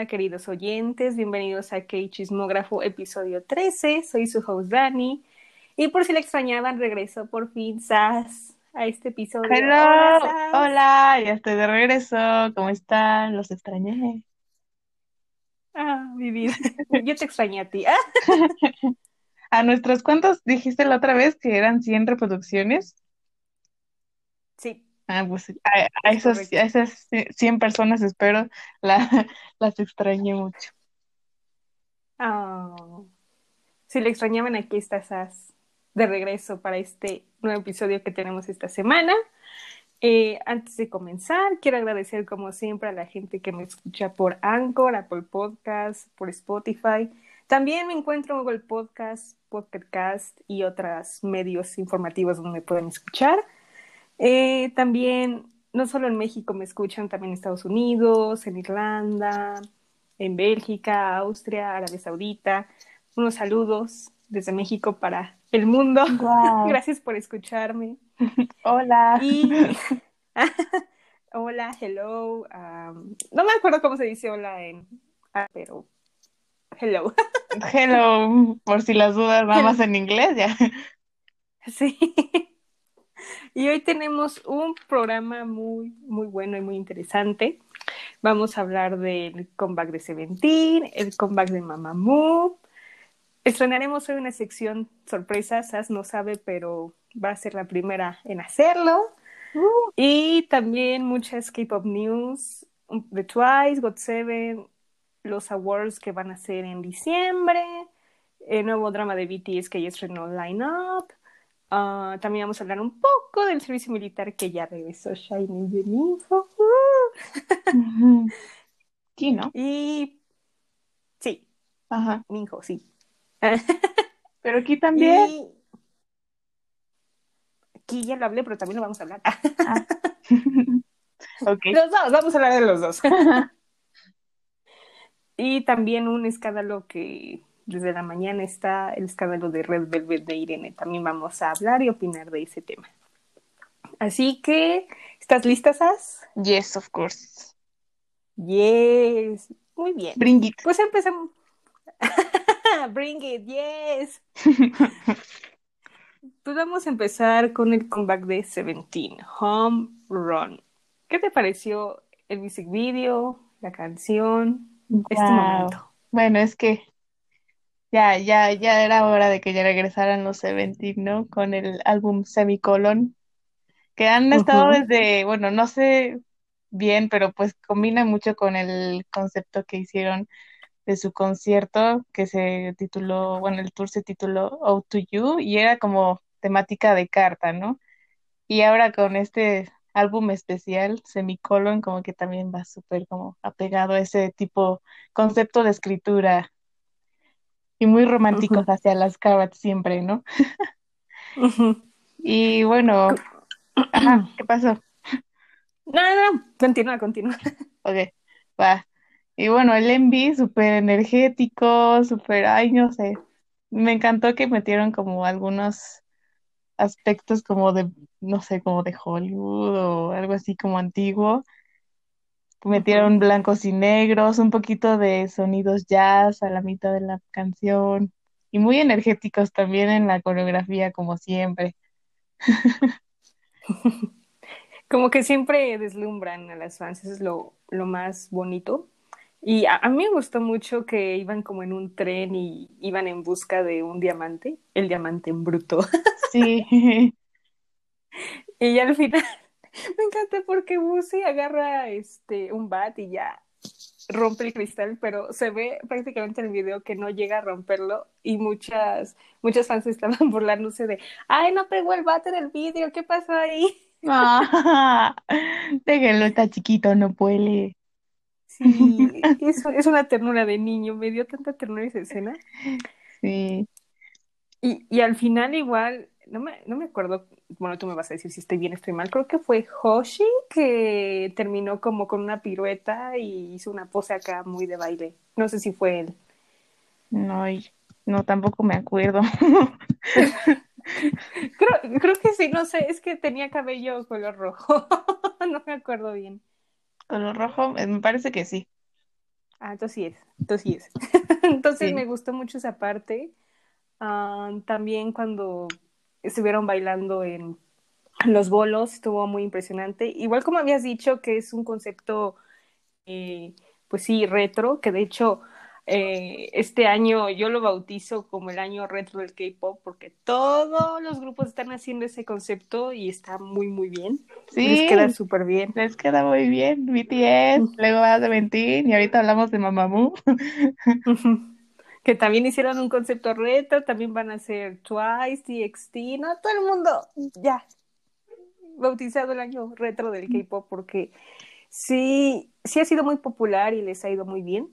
Hola, queridos oyentes, bienvenidos a K Chismógrafo, episodio 13. Soy su host Dani. Y por si la extrañaban, regreso por fin, Sas, a este episodio. Hello, Hola, hola, ya estoy de regreso. ¿Cómo están? Los extrañé. Ah, mi vida. Yo te extrañé a ti. ¿A nuestros cuántos dijiste la otra vez que eran 100 reproducciones? sí, Ah, pues a, a es esos, correcto. a esas 100 personas espero la, las extrañé mucho. Ah, si le extrañaban, aquí está Sas de regreso para este nuevo episodio que tenemos esta semana. Eh, antes de comenzar, quiero agradecer como siempre a la gente que me escucha por Anchor, Apple Podcast, por Spotify. También me encuentro en Google Podcast, Pocket Cast y otros medios informativos donde me pueden escuchar. Eh, también, no solo en México me escuchan, también en Estados Unidos, en Irlanda, en Bélgica, Austria, Arabia Saudita. Unos saludos desde México para el mundo. Wow. Gracias por escucharme. Hola. Y hola, hello. um, no me acuerdo cómo se dice hola en, ah, pero hello. Hello, por si las dudas, nada más en inglés, ya. Sí. Y hoy tenemos un programa muy, muy bueno y muy interesante. Vamos a hablar del comeback de Seventeen, el comeback de Mamamoo. Estrenaremos hoy una sección sorpresa, Sas no sabe, pero va a ser la primera en hacerlo. Uh, Y también muchas K-pop news de Twice, GOT7, los awards que van a ser en diciembre, el nuevo drama de BTS que ya estrenó Line Up. Ah, también vamos a hablar un poco del servicio militar que ya regresó Shiny Info. ujú. Sí, ¿no? Y sí, Ajá. Minho, sí. Pero aquí también. Y aquí ya lo hablé, pero también lo vamos a hablar. Ah. Los dos, vamos a hablar de los dos. Y también un escándalo que desde la mañana está el escándalo de Red Velvet de Irene. También vamos a hablar y opinar de ese tema. Así que, ¿estás lista, Sas? Yes, of course. Yes. Muy bien. Bring it. Pues empecemos. Bring it, yes. Pues vamos a empezar con el comeback de Seventeen, Home Run. ¿Qué te pareció el music video, la canción, este momento? Bueno, es que ya, ya, ya era hora de que ya regresaran los Seventeen, ¿no? Con el álbum Semicolon, que han estado desde, bueno, no sé bien, pero pues combina mucho con el concepto que hicieron de su concierto, que se tituló, bueno, el tour se tituló Oh to You, y era como temática de carta, ¿no? Y ahora con este álbum especial, Semicolon, como que también va súper como apegado a ese tipo, concepto de escritura y muy románticos Ujú. hacia las cartas siempre, ¿no? Y bueno, ajá, ¿qué pasó? No, no, no, continúa, continúa. Ok, va. Y bueno, el Envy, súper energético, súper, ay, no sé. Me encantó que metieron como algunos aspectos como de, no sé, como de Hollywood o algo así como antiguo. Metieron blancos y negros, un poquito de sonidos jazz a la mitad de la canción. Y muy energéticos también en la coreografía, como siempre. Como que siempre deslumbran a las fans, eso es lo, lo más bonito. Y a, a mí me gustó mucho que iban como en un tren y iban en busca de un diamante, el diamante en bruto. Sí, Y ya al final me encanta porque Busi agarra este un bat y ya rompe el cristal, pero se ve prácticamente en el video que no llega a romperlo y muchas muchas fans estaban burlándose de, ay, no pegó el bat en el vidrio, ¿qué pasó ahí? Ah, déjenlo, está chiquito, no puede. Sí, es, es una ternura de niño, me dio tanta ternura esa escena. Sí, Y, y al final igual, no me, no me acuerdo, bueno, tú me vas a decir si estoy bien, estoy mal, creo que fue Hoshi que terminó como con una pirueta y hizo una pose acá muy de baile. No sé si fue él. no, no, tampoco me acuerdo. Creo, creo que sí, no sé, es que tenía cabello color rojo, no me acuerdo bien. Color rojo, eh, me parece que sí. Ah, entonces sí es, entonces sí es. entonces me gustó mucho esa parte. Ah, también cuando estuvieron bailando en los bolos, estuvo muy impresionante. Igual como habías dicho que es un concepto, eh, pues sí, retro, que de hecho eh, este año yo lo bautizo como el año retro del K-pop porque todos los grupos están haciendo ese concepto y está muy, muy bien. Sí, les queda súper bien. Les queda muy bien. BTS, luego va de Ventín y ahorita hablamos de Mamamoo. que también hicieron un concepto retro, también van a hacer Twice, TXT, no, todo el mundo ya bautizado el año retro del K-pop porque sí, sí ha sido muy popular y les ha ido muy bien.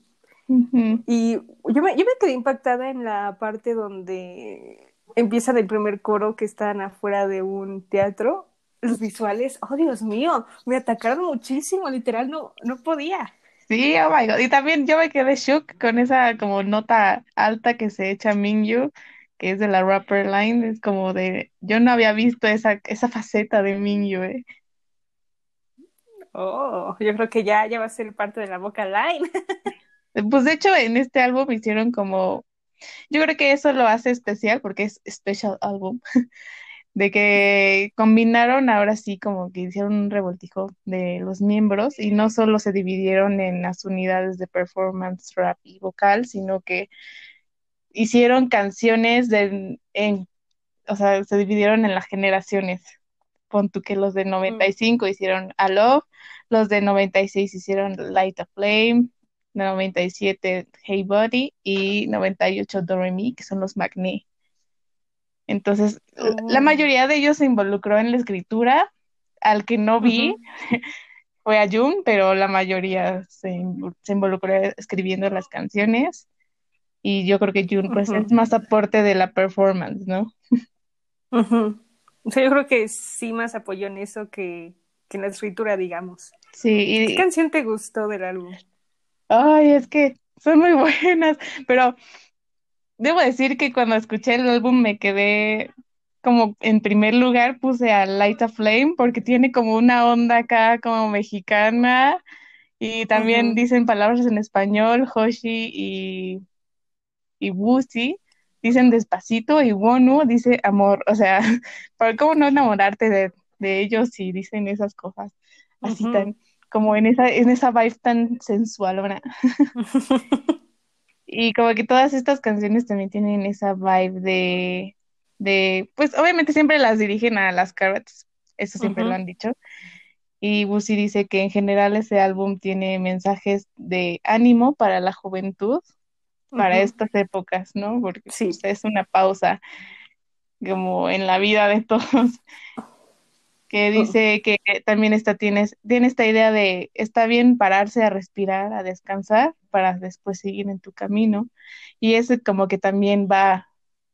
Y yo me, yo me quedé impactada en la parte donde empiezan el primer coro que están afuera de un teatro. Los visuales, oh Dios mío, me atacaron muchísimo, literal, no, no podía. Sí, oh my god. Y también yo me quedé shook con esa como nota alta que se echa Mingyu, que es de la rapper line. Es como de, yo no había visto esa, esa faceta de Mingyu, eh. Oh, yo creo que ya, ya va a ser parte de la boca line. Pues de hecho en este álbum hicieron como, yo creo que eso lo hace especial porque es special álbum, de que combinaron ahora sí como que hicieron un revoltijo de los miembros y no solo se dividieron en las unidades de performance, rap y vocal, sino que hicieron canciones de, en, o sea, se dividieron en las generaciones. Pon tú que los de 95 mm. hicieron A Love, los de 96 hicieron Light a Flame, 97 Hey Buddy y 98 Doremi, que son los Magné. Entonces, la oh. mayoría de ellos se involucró en la escritura. Al que no vi fue a Jun, pero la mayoría se, involucró escribiendo las canciones. Y yo creo que Jun pues, es más aporte de la performance, ¿no? O sea, yo creo que sí más apoyó en eso que, que en la escritura, digamos. Sí. Y... ¿Qué canción te gustó del álbum? Ay, es que son muy buenas, pero debo decir que cuando escuché el álbum me quedé como en primer lugar puse a Light a Flame porque tiene como una onda acá como mexicana y también dicen palabras en español, Hoshi y, y Wusi dicen despacito y Wonu dice amor, o sea, ¿para cómo no enamorarte de, de ellos si dicen esas cosas así tan como en esa, en esa vibe tan sensual, ¿verdad? y como que todas estas canciones también tienen esa vibe de, de, pues obviamente siempre las dirigen a las Carrots, eso siempre lo han dicho. Y Busi dice que en general ese álbum tiene mensajes de ánimo para la juventud, para estas épocas, ¿no? Porque sí. Pues, es una pausa como en la vida de todos que dice que también está, tienes, tiene esta idea de está bien pararse a respirar, a descansar, para después seguir en tu camino. Y eso como que también va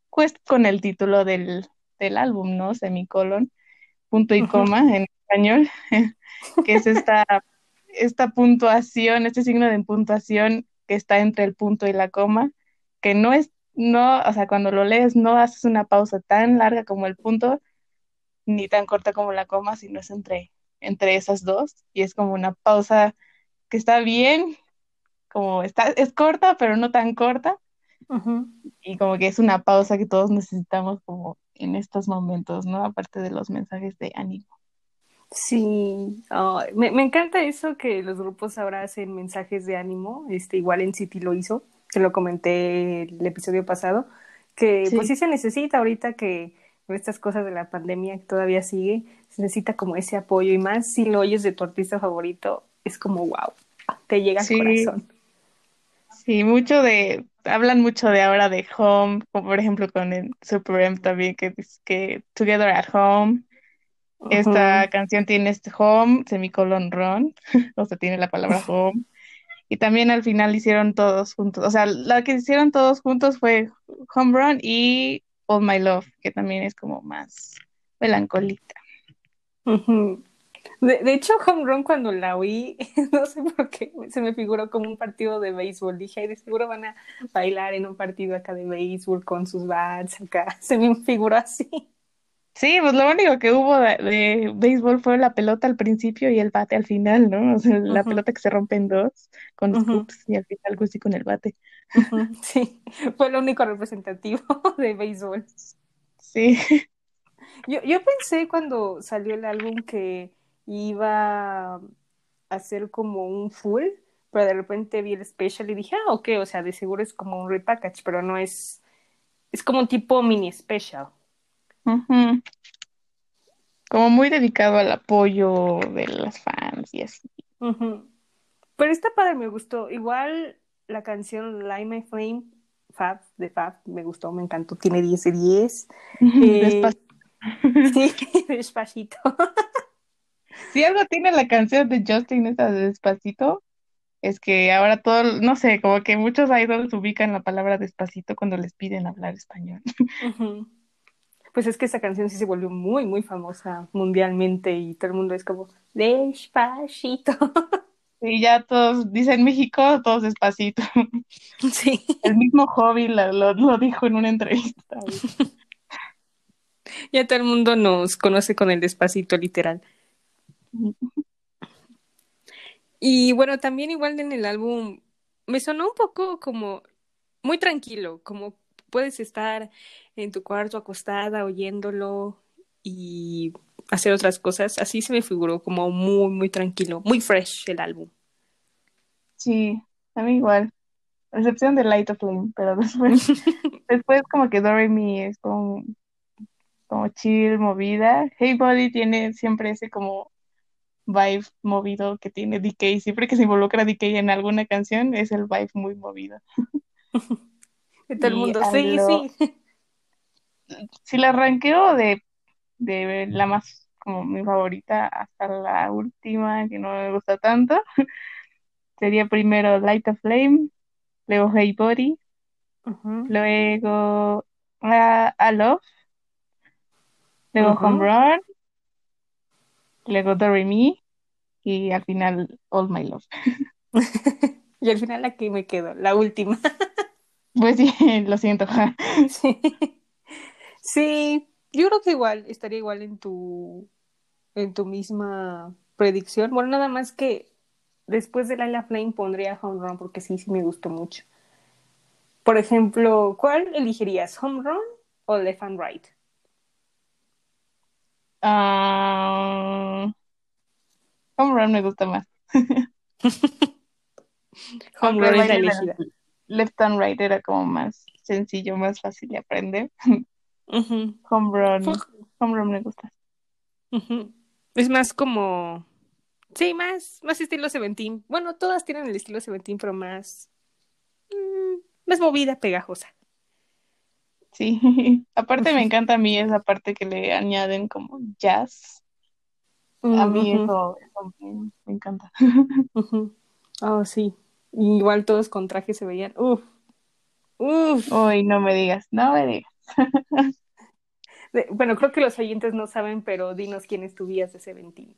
pues, con el título del, del álbum, ¿no? Semicolon, punto y coma en español, que es esta, esta puntuación, este signo de puntuación que está entre el punto y la coma, que no es, no, o sea, cuando lo lees no haces una pausa tan larga como el punto, ni tan corta como la coma, sino es entre, entre esas dos. Y es como una pausa que está bien, como está, es corta, pero no tan corta. Y como que es una pausa que todos necesitamos como en estos momentos, ¿no? Aparte de los mensajes de ánimo. Sí, me, me, encanta eso que los grupos ahora hacen mensajes de ánimo, este igual en City lo hizo, que lo comenté el episodio pasado, que pues sí se necesita ahorita que estas cosas de la pandemia que todavía sigue, se necesita como ese apoyo y más si lo oyes de tu artista favorito, es como wow, te llega al corazón. Sí, mucho de, hablan mucho de ahora de home, como por ejemplo con el Super M también, que dice que Together at Home. Esta canción tiene este home, semicolon run, o sea, tiene la palabra home. Y también al final hicieron todos juntos, o sea, la que hicieron todos juntos fue Home Run y All My Love, que también es como más melancólica. de, hecho, Home Run cuando la oí, no sé por qué, se me figuró como un partido de béisbol. Dije, de seguro van a bailar en un partido acá de béisbol con sus bats acá. Se me figuró así. Sí, pues lo único que hubo de, de béisbol fue la pelota al principio y el bate al final, ¿no? O sea, la pelota que se rompe en dos con ujú, scoops y al final Gusti con el bate. Sí, fue lo único representativo de béisbol. Sí. Yo, yo pensé cuando salió el álbum que iba a ser como un full, pero de repente vi el special y dije, ah, ok, o sea, de seguro es como un repackage, pero no es, es como un tipo mini special. Como muy dedicado al apoyo de las fans y así. Pero está padre, me gustó. Igual la canción Light My Flame, Fab, de Fab, me gustó, me encantó, tiene 10 de 10. Eh, sí, despacito. Si algo tiene la canción de Justin esa de Despacito, es que ahora todo, no sé, como que muchos idols ubican la palabra despacito cuando les piden hablar español. Pues es que esa canción sí se volvió muy, muy famosa mundialmente y todo el mundo es como, despacito. Y ya todos dicen México, todos despacito. Sí, El mismo Hobby lo, lo, lo dijo en una entrevista. ya todo el mundo nos conoce con el despacito literal. Y bueno, también igual en el álbum me sonó un poco como muy tranquilo, como puedes estar en tu cuarto acostada oyéndolo y hacer otras cosas. Así se me figuró como muy, muy tranquilo, muy fresh el álbum. Sí, a mí igual. A excepción de Light of Flame, pero después, después como que Doremi es como, como chill, movida. Hey Buddy tiene siempre ese como vibe movido que tiene DK. Siempre que se involucra DK en alguna canción, es el vibe muy movido. Y todo el mundo, sí, lo, sí. si la ranqueo de, de la más como mi favorita hasta la última, que no me gusta tanto, sería primero Light of Flame, luego Hey Ujú, luego a, a Love, luego Home. Run, luego Me y al final All My Love. Y al final aquí me quedo, la última. Pues sí, lo siento. Sí. Sí, yo creo que igual, estaría igual en tu, en tu misma predicción. Bueno, nada más que después de Laila Flame pondría Home Run porque sí, sí me gustó mucho. Por ejemplo, ¿cuál elegirías? ¿Home Run o Left and Right? Ah, Home Run me gusta más. Home Run es la elegida. Left and Right era como más sencillo, más fácil de aprender. Ujú. Home Run, Home Run me gusta. Es más como, sí, más, más estilo Seventeen. Bueno, todas tienen el estilo Seventeen, pero más, mm, más movida, pegajosa. Sí, aparte me encanta a mí esa parte que le añaden como jazz. A mí eso, eso me, me encanta. Oh, sí. Igual todos con traje se veían. Uf, uf. Uy, no me digas, no me digas. Bueno, creo que los oyentes no saben, pero dinos quién es tu de Seventeen.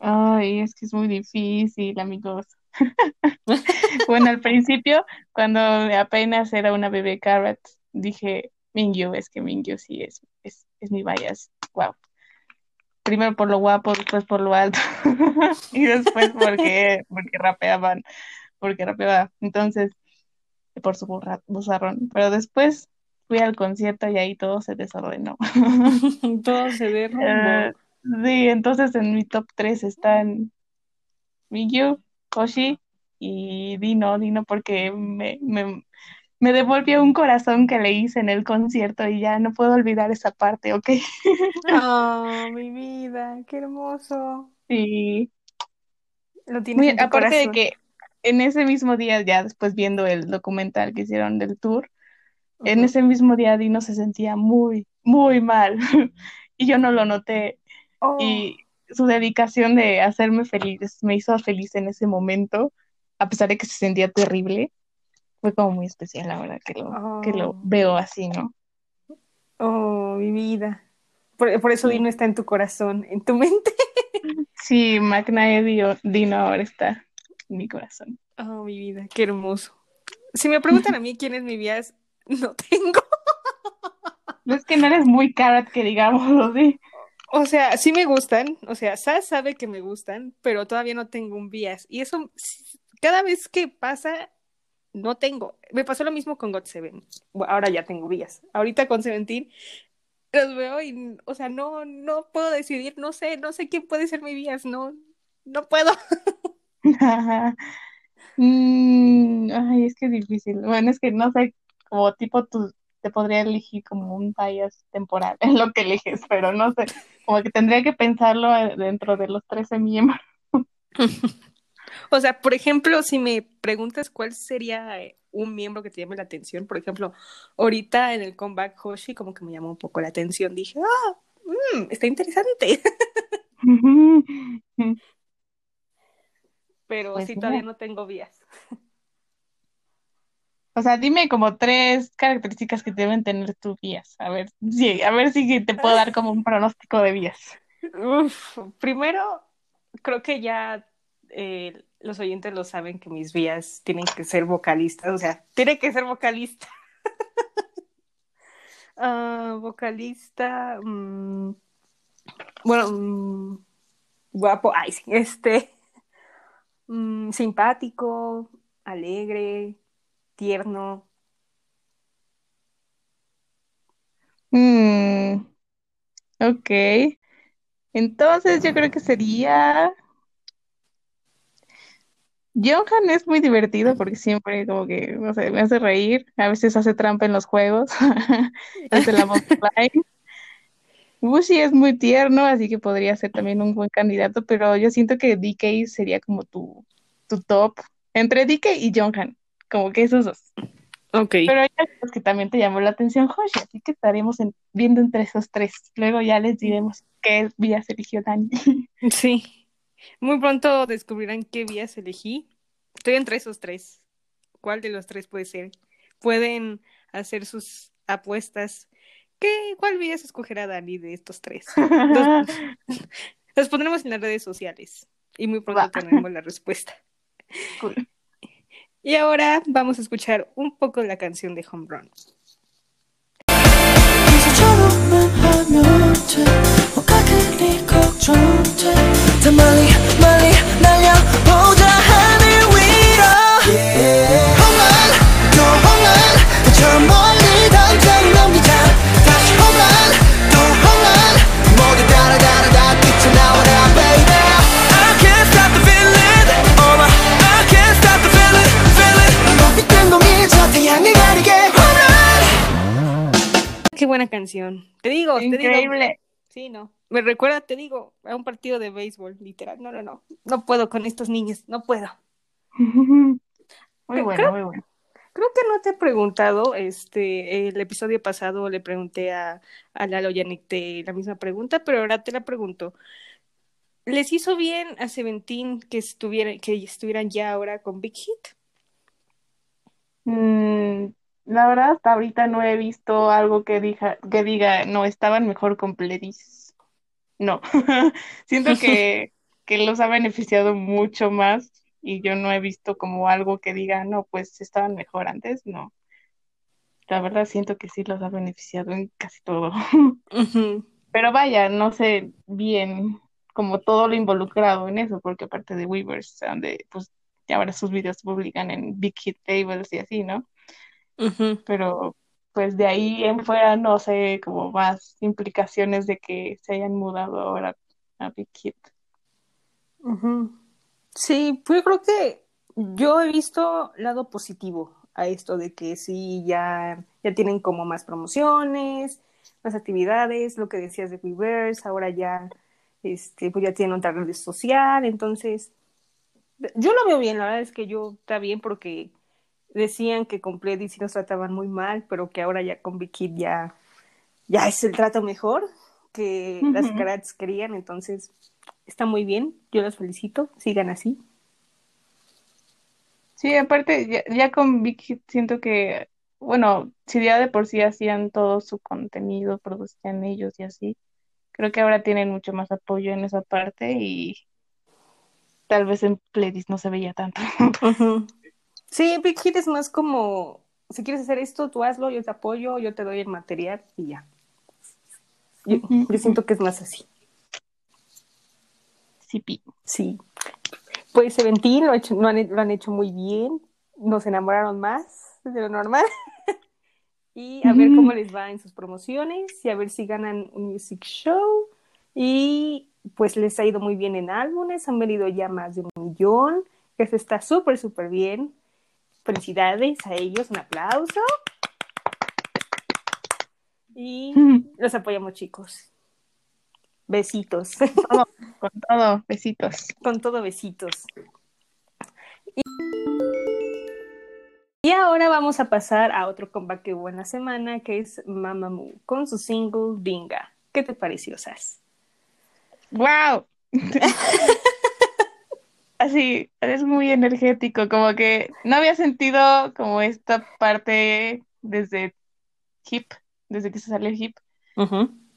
Ay, es que es muy difícil, amigos. Bueno, al principio, cuando apenas era una bebé Carrot, dije, Mingyu, es que Mingyu sí es, es, es mi bias. Wow. Primero por lo guapo, después por lo alto. Y después porque, porque rapeaban, porque rapeaba. Entonces, por su bozarrón. Pero después fui al concierto y ahí todo se desordenó. Todo se derrumbó. Eh, sí, entonces en mi top 3 están Mingyu, Koshi y Dino, Dino porque me, me, me devolvió un corazón que le hice en el concierto y ya no puedo olvidar esa parte, ¿ok? Oh, mi vida, qué hermoso. Sí, Lo tienes muy, en tu aparte de que en ese mismo día, ya después viendo el documental que hicieron del tour, en ese mismo día Dino se sentía muy, muy mal y yo no lo noté Oh, y su dedicación de hacerme feliz me hizo feliz en ese momento, a pesar de que se sentía terrible, fue como muy especial ahora que lo, que lo oh, veo así, ¿no? oh, mi vida. Por, por eso Sí, Dino está en tu corazón, en tu mente. sí Dio- Dino ahora está mi corazón. Oh, mi vida, qué hermoso. Si me preguntan a mí quién es mi vías, no tengo. Es que no eres muy carrot, que digamos, sí. O sea, sí me gustan, o sea, Sas sabe que me gustan, pero todavía no tengo un bias. Y eso, cada vez que pasa, no tengo. Me pasó lo mismo con God Seven. ahora ya tengo vías. Ahorita con Seventeen los veo y, o sea, no, no puedo decidir, no sé, no sé quién puede ser mi vías, no, no puedo. Mm, ay, es que es difícil. Bueno, es que no sé, como tipo tú te podría elegir como un bias temporal en lo que eliges, pero no sé, como que tendría que pensarlo eh, dentro de los 13 miembros. O sea, por ejemplo, si me preguntas cuál sería eh, un miembro que te llame la atención, por ejemplo, ahorita en el comeback Hoshi como que me llamó un poco la atención, dije, ah, mm, está interesante. Pero pues sí, todavía no tengo vías. O sea, dime como tres características que deben tener tus vías. A ver, sí, a ver si te puedo dar como un pronóstico de vías. primero, creo que ya eh, los oyentes lo saben que mis vías tienen que ser vocalistas, o sea, tiene que ser vocalista. Ah, vocalista, mm, bueno, mm, guapo, ay, sí, este, mm, simpático, alegre, tierno. ok. Entonces yo creo que sería Johan es muy divertido porque siempre como que, no sé, me hace reír, a veces hace trampa en los juegos, hace la voz Bushi es muy tierno, así que podría ser también un buen candidato, pero yo siento que DK sería como tu, tu top, entre DK y Johan, como que esos dos. Ok. Pero ya es que también te llamó la atención Hoshi, así que estaremos viendo entre esos tres. Luego ya les diremos qué vías eligió Dani. Sí. Muy pronto descubrirán qué vías elegí. Estoy entre esos tres. ¿Cuál de los tres puede ser? Pueden hacer sus apuestas. ¿Qué, ¿Cuál vías escogerá Dani de estos tres? los, pondremos en las redes sociales y muy pronto tendremos la respuesta. Y ahora vamos a escuchar un poco la canción de Home Run. Buena canción. Te digo, Increíble. te digo. Sí, no. Me recuerda, te digo, a un partido de béisbol, literal. No, no, no. No puedo con estos niños, no puedo. Muy bueno, muy bueno. Creo que no te he preguntado, este, el episodio pasado le pregunté a, a Lalo Yannick la misma pregunta, pero ahora te la pregunto. ¿Les hizo bien a Seventeen que estuvieran, que estuvieran ya ahora con Big Hit? Mm, la verdad, hasta ahorita no he visto algo que diga, que diga, no, estaban mejor con Pledis no. Siento que, los ha beneficiado mucho más y yo no he visto como algo que diga, no, pues estaban mejor antes, no. La verdad siento que sí los ha beneficiado en casi todo. Pero vaya, no sé bien como todo lo involucrado en eso, porque aparte de Weavers, donde pues ahora sus videos se publican en Big Hit Tables y así, ¿no? Pero pues de ahí en fuera no sé como más implicaciones de que se hayan mudado ahora a Big Hit. Sí, pues yo creo que yo he visto lado positivo a esto de que sí ya, ya tienen como más promociones, más actividades, lo que decías de Weverse, ahora ya este, pues ya tienen otra red social, entonces yo lo veo bien, la verdad es que yo está bien porque decían que con Pleddy sí nos trataban muy mal, pero que ahora ya con Vicky ya, ya es el trato mejor que las Karats querían, entonces está muy bien, yo los felicito, sigan así. Sí, aparte, ya, con Vicky siento que, bueno, si ya de por sí hacían todo su contenido, producían ellos y así, creo que ahora tienen mucho más apoyo en esa parte y tal vez en Pledis no se veía tanto. Sí, Big Hit es más como, si quieres hacer esto, tú hazlo, yo te apoyo, yo te doy el material y ya. Yo, yo siento que es más así. Sí, pi. Sí. Pues Seventeen lo, hecho- lo, han, lo han hecho muy bien. Nos enamoraron más de lo normal. y a ver cómo les va en sus promociones y a ver si ganan un music show. Y pues les ha ido muy bien en álbumes. Han venido ya más de un millón. Que eso está súper, súper bien. Felicidades a ellos. Un aplauso. Y los apoyamos, chicos. Besitos. Todo, con todo, besitos. Con todo besitos. Y, y ahora vamos a pasar a otro comeback que hubo en la semana, que es Mamamoo, con su single Dinga. ¿Qué te pareció, Sas? ¡Wow! Así, es muy energético, como que no había sentido como esta parte desde Hip, desde que se salió Hip,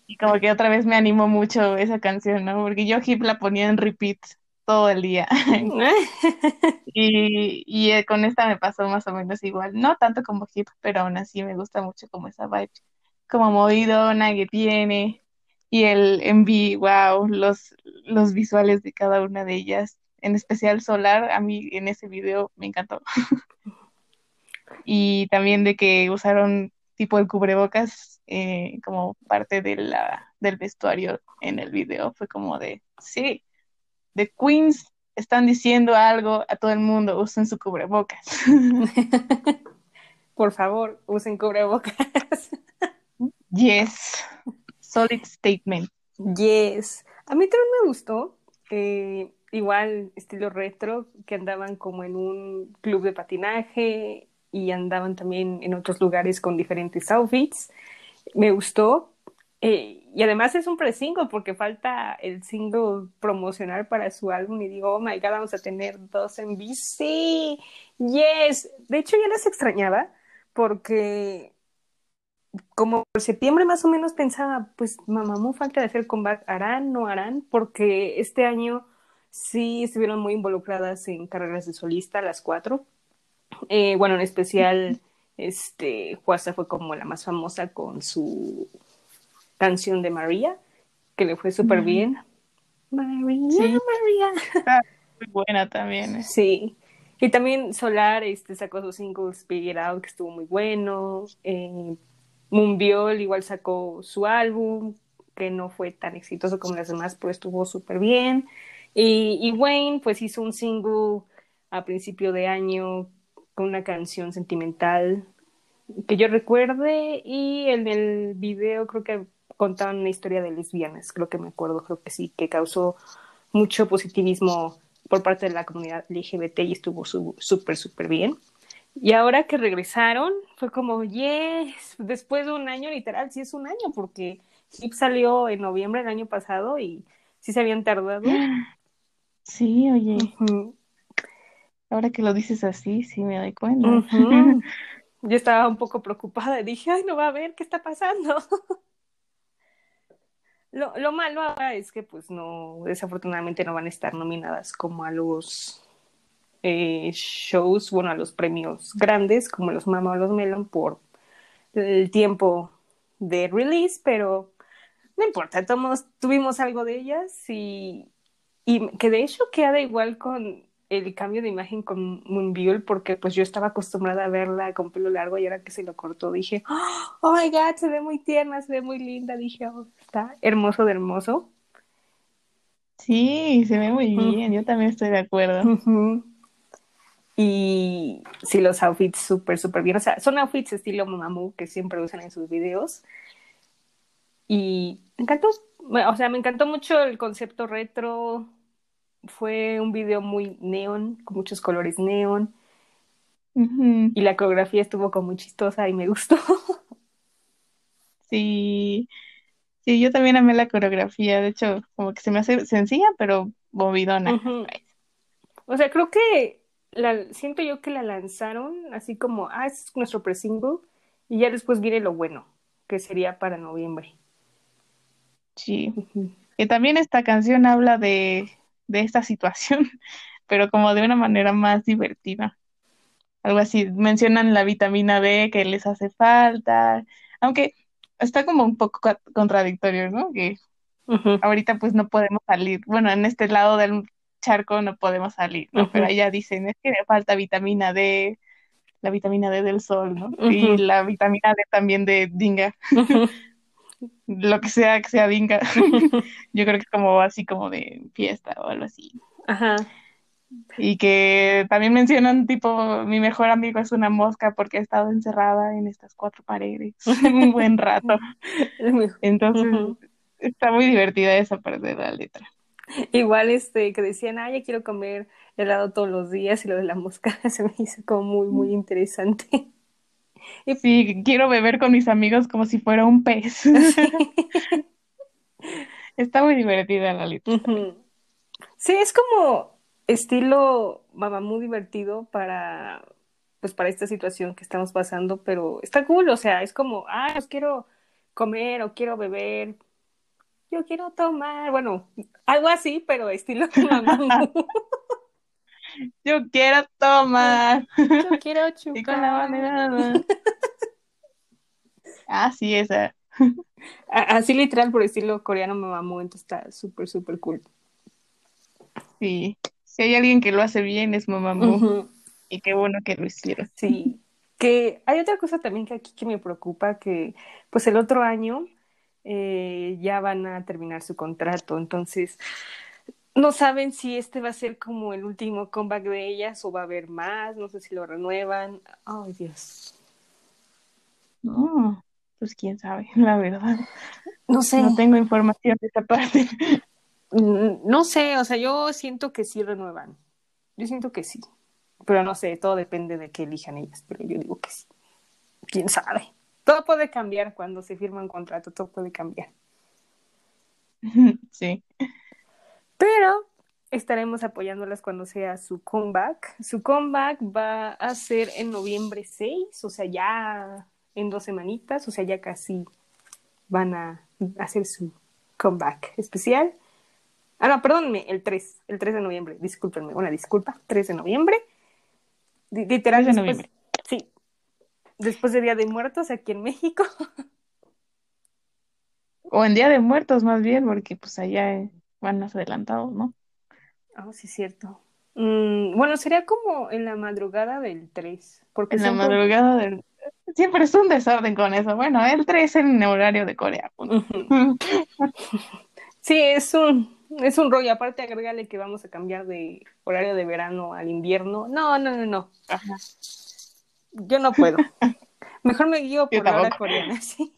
y como que otra vez me animó mucho esa canción, ¿no? Porque yo Hip la ponía en repeat todo el día, y, y eh, con esta me pasó más o menos igual, no tanto como Hip, pero aún así me gusta mucho como esa vibe, como movidona que tiene, y el MV, wow, los, los visuales de cada una de ellas, en especial Solar, a mí en ese video me encantó. Y también de que usaron tipo el cubrebocas eh, como parte de la, del vestuario en el video, fue como de, sí, The Queens están diciendo algo a todo el mundo, usen su cubrebocas. Por favor, usen cubrebocas. Yes, solid statement. Yes. A mí también me gustó. eh, igual estilo retro, que andaban como en un club de patinaje y andaban también en otros lugares con diferentes outfits. Me gustó. Eh, y además es un pre-single porque falta el single promocional para su álbum y digo, oh my god, vamos a tener dos en BC. Yes. De hecho ya las extrañaba porque como por septiembre más o menos pensaba, pues Mamamoo falta de hacer comeback, ¿harán, no harán? Porque este año sí estuvieron muy involucradas en carreras de solista las cuatro. Eh, bueno, en especial, este, Juasa fue como la más famosa con su canción de María, que le fue súper bien. María, Sí. María. Está muy buena también. eh. Sí. Y también Solar este, sacó su single Speak It Out, que estuvo muy bueno. Eh, Moonbiol igual sacó su álbum, que no fue tan exitoso como las demás, pero estuvo súper bien. Y, y Wayne pues hizo un single a principio de año con una canción sentimental que yo recuerde y en el video creo que contaban una historia de lesbianas, creo que me acuerdo, creo que sí, que causó mucho positivismo por parte de la comunidad LGBT y estuvo súper, súper bien. Y ahora que regresaron, fue como, yes, después de un año, literal, sí es un año, porque Hip salió en noviembre del año pasado y sí se habían tardado. Sí, oye, ahora que lo dices así, sí me doy cuenta. Yo estaba un poco preocupada, dije, ay, no va a ver qué está pasando. Lo, lo malo ahora es que, pues, no, desafortunadamente no van a estar nominadas como a los eh, shows, bueno, a los premios grandes, como los Mama o los Melon, por el tiempo de release, pero no importa, todos tuvimos algo de ellas y, y que de hecho queda igual con el cambio de imagen con Moonbyul, porque pues yo estaba acostumbrada a verla con pelo largo y ahora que se lo cortó dije, oh my god, se ve muy tierna, se ve muy linda, dije, oh, está hermoso de hermoso. Sí, se ve muy bien, yo también estoy de acuerdo. Y sí, los outfits súper, súper bien. O sea, son outfits estilo Mamamoo que siempre usan en sus videos. Y me encantó. O sea, me encantó mucho el concepto retro. Fue un video muy neón, con muchos colores neón. Y la coreografía estuvo como muy chistosa y me gustó. Sí, sí, yo también amé la coreografía, de hecho, como que se me hace sencilla, pero movidona. Ujú. O sea, creo que la, siento yo que la lanzaron así como, ah, este es nuestro pre-single. Y ya después viene lo bueno, que sería para noviembre. Sí, Ujú. que también esta canción habla de, de esta situación, pero como de una manera más divertida. Algo así, mencionan la vitamina B que les hace falta, aunque está como un poco co- contradictorio, ¿no? Que ahorita pues no podemos salir. Bueno, en este lado del charco no podemos salir, ¿no? Pero ujú, allá dicen, es que me falta vitamina D, la vitamina D del sol, ¿no? Y la vitamina D también de dinga, lo que sea que sea dinga. ujú. Yo creo que es como así como de fiesta o algo así. Ajá. Y que también mencionan tipo, mi mejor amigo es una mosca porque ha estado encerrada en estas cuatro paredes un buen rato. Entonces, está muy divertida esa parte de la letra. Igual este que decían, ah, ya quiero comer helado todos los días y lo de la mosca se me hizo como muy, muy interesante. Y Sí, quiero beber con mis amigos como si fuera un pez. Está muy divertida la letra. Sí, es como estilo mamá divertido para pues para esta situación que estamos pasando, pero está cool, o sea, es como, ah, pues quiero comer o quiero beber, yo quiero tomar, bueno, algo así, pero estilo mamá Yo quiero tomar Yo quiero y con la chupar. banana. Ah, sí, esa. Así literal por estilo coreano me mamó, entonces está súper, súper cool. Sí. Si hay alguien que lo hace bien es Mamamoo. Y qué bueno que lo hicieron. Sí, que hay otra cosa también que aquí que me preocupa, que pues el otro año eh, ya van a terminar su contrato, entonces no saben si este va a ser como el último comeback de ellas o va a haber más, no sé si lo renuevan. Ay, Dios. No, pues quién sabe, la verdad. No sé, No tengo información de esa parte. Mm, no sé, o sea, yo siento que sí renuevan. Yo siento que sí, pero no sé, todo depende de qué elijan ellas, pero yo digo que sí. ¿Quién sabe? Todo puede cambiar cuando se firma un contrato, todo puede cambiar. Sí. Pero estaremos apoyándolas cuando sea su comeback. Su comeback va a ser en noviembre 6, o sea, ya en dos semanitas, o sea, ya casi van a hacer su comeback especial. Ah, no, perdónenme, el 3, el 3 de noviembre, discúlpenme, una disculpa, 3 de noviembre. Literal, 3 de después, noviembre. sí, después de Día de Muertos aquí en México. O en Día de Muertos más bien, porque pues allá eh, más adelantados, ¿no? Ah, sí, cierto. Mm, bueno, sería como en la madrugada del 3, porque En la siempre... madrugada del... Siempre es un desorden con eso. Bueno, el 3 en horario de Corea. Ujú. Sí, es un, es un rollo. Aparte, agregarle que vamos a cambiar de horario de verano al invierno. No, no, no, no. Ajá. Yo no puedo. Mejor me guío por la hora coreana. Sí.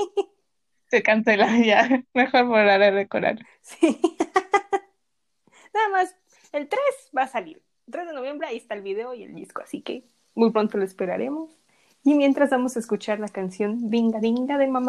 Se cancela ya. Mejor por horario de Corea. sí. Nada más, el 3 va a salir. El 3 de noviembre, ahí está el video y el disco. Así que muy pronto lo esperaremos. Y mientras vamos a escuchar la canción Dinga Dinga de mamá.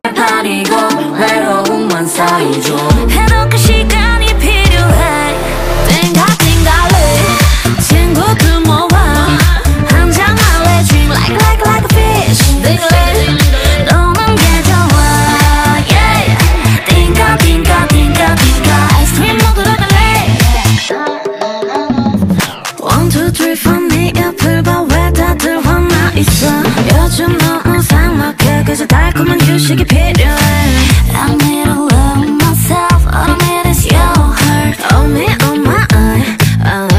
삭막해 그저 달콤한 휴식이 필요해 I need to love myself All I need is your heart Oh me, oh my ah, ah.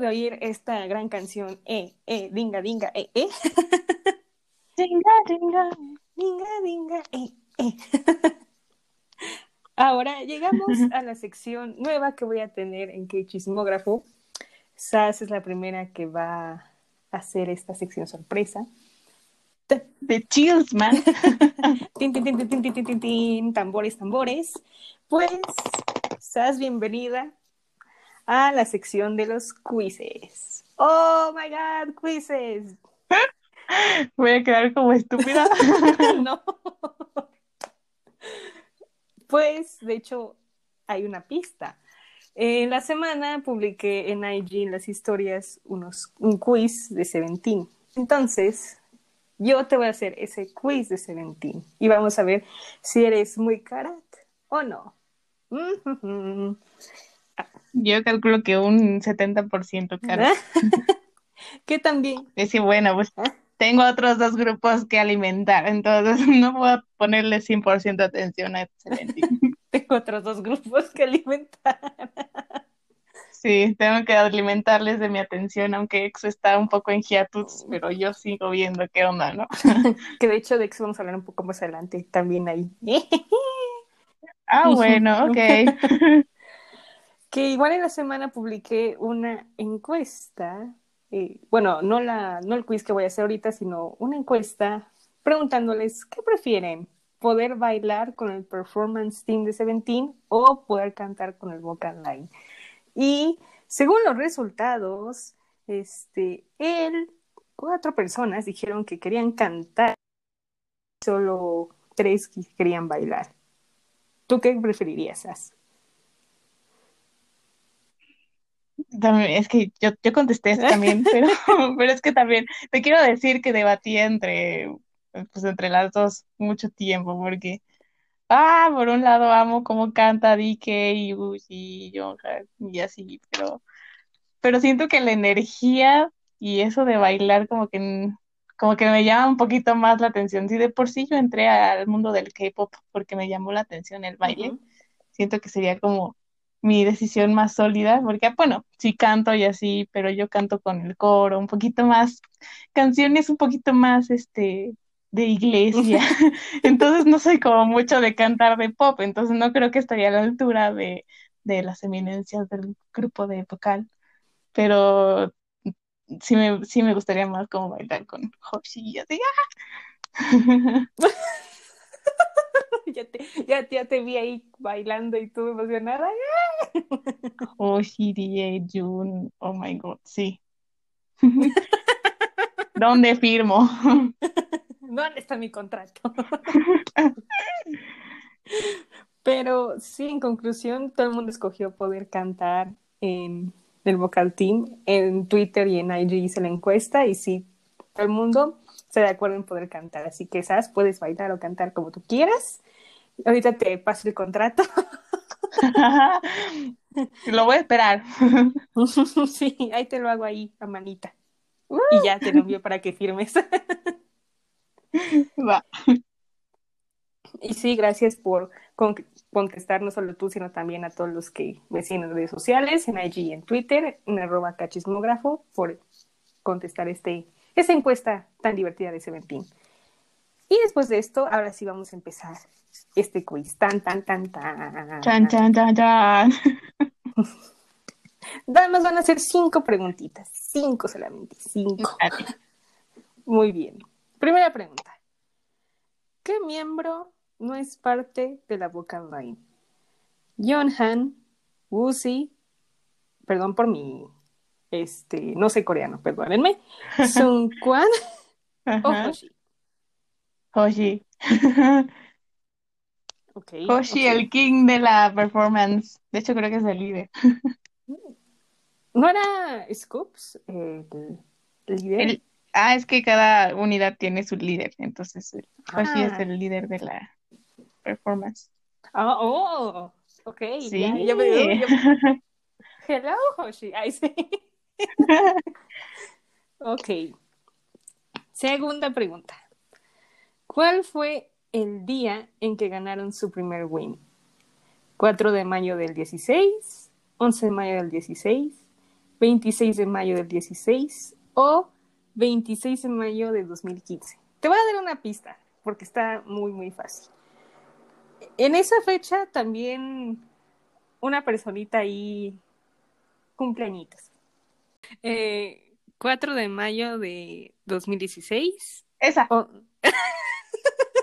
De oír esta gran canción, eh, eh, Dinga Dinga, eh, eh. Chinga, chinga. Dinga, dinga, eh, eh. Ahora llegamos a la sección nueva que voy a tener en que chismógrafo. Sas es la primera que va a hacer esta sección sorpresa. de Chills, man. tin, tin, tin, tambores, tambores. Pues, seas bienvenida a la sección de los quizzes. Oh my god, quizzes. Voy a quedar como estúpida. no. Pues, de hecho, hay una pista. En la semana publiqué en IG las historias unos, un quiz de Seventeen. Entonces, yo te voy a hacer ese quiz de Seventeen y vamos a ver si eres muy karat o no. Yo calculo que un 70% cara. que también Es que bueno, pues tengo otros dos grupos que alimentar, entonces no puedo ponerle 100% atención a Excelente. Tengo otros dos grupos que alimentar. Sí, tengo que alimentarles de mi atención, aunque EXO está un poco en hiatus, pero yo sigo viendo qué onda, ¿no? Que de hecho de EXO vamos a hablar un poco más adelante también ahí. Ah, bueno, ok. Que igual en la semana publiqué una encuesta, eh, bueno, no la, no el quiz que voy a hacer ahorita, sino una encuesta preguntándoles qué prefieren, poder bailar con el performance team de Seventeen o poder cantar con el vocal line. Y según los resultados, este, él, cuatro personas dijeron que querían cantar, solo tres que querían bailar. ¿Tú qué preferirías, As? También, es que yo, yo contesté eso también, pero, pero es que también te quiero decir que debatí entre, pues entre las dos mucho tiempo, porque, ah, por un lado amo cómo canta DK y Uzi y Jonghan y así, pero, pero siento que la energía y eso de bailar como que, como que me llama un poquito más la atención. Si de por sí yo entré al mundo del K-pop porque me llamó la atención el baile, siento que sería como mi decisión más sólida, porque bueno, sí canto y así, pero yo canto con el coro, un poquito más, canciones un poquito más, este, de iglesia, entonces no soy como mucho de cantar de pop, entonces no creo que estaría a la altura de, de las eminencias del grupo de vocal, pero sí me, sí me gustaría más como bailar con Hoshi y así, ¡ah! ya, te, ya, ya te vi ahí bailando y tú emocionada. Hoshi, DJ, Jun, oh my god, sí. ¿Dónde firmo? ¿Dónde está mi contrato? Pero sí, en conclusión, todo el mundo escogió poder cantar en el vocal team. En Twitter y en IG hice la encuesta y sí, todo el mundo está de acuerdo en poder cantar. Así que, ¿sabes? Puedes bailar o cantar como tú quieras. Ahorita te paso el contrato. Lo voy a esperar. sí, ahí te lo hago ahí a manita. Y ya te lo envío para que firmes. Va. Y sí, gracias por con- contestar no solo tú, sino también a todos los que me siguen en redes sociales, en IG en Twitter, en arroba cachismógrafo, por contestar este, esta encuesta tan divertida de Seventeen. Y después de esto, ahora sí vamos a empezar este quiz. Tan, tan, tan, tan. Chan, chan, chan, chan. Da- Nos van a hacer cinco preguntitas. Cinco solamente. Cinco. Muy bien. Primera pregunta. ¿Qué miembro no es parte de la vocal line? Yeonhan, Woozy, perdón por mi, este, no sé coreano, perdónenme, Sungkwan o Ajá. Hoshi. Hoshi. Ok, Hoshi, el king de la performance. De hecho, creo que es el líder. ¿No era Scoops el líder? El- ah, es que cada unidad tiene su líder. Entonces, el- Hoshi es Ah. el líder de la performance. Ah, oh, ok, Sí. ya, ya me- me- Hello, Hoshi. Ay, sí. Ok. Segunda pregunta. ¿Cuál fue el día en que ganaron su primer win? ¿4 de mayo del 16? ¿11 de mayo del 16? ¿26 de mayo del 16? ¿O 26 de mayo de 2015? Te voy a dar una pista porque está muy, muy fácil. En esa fecha también una personita ahí cumpleañitos. Eh, 4 de mayo de 2016. Esa. o-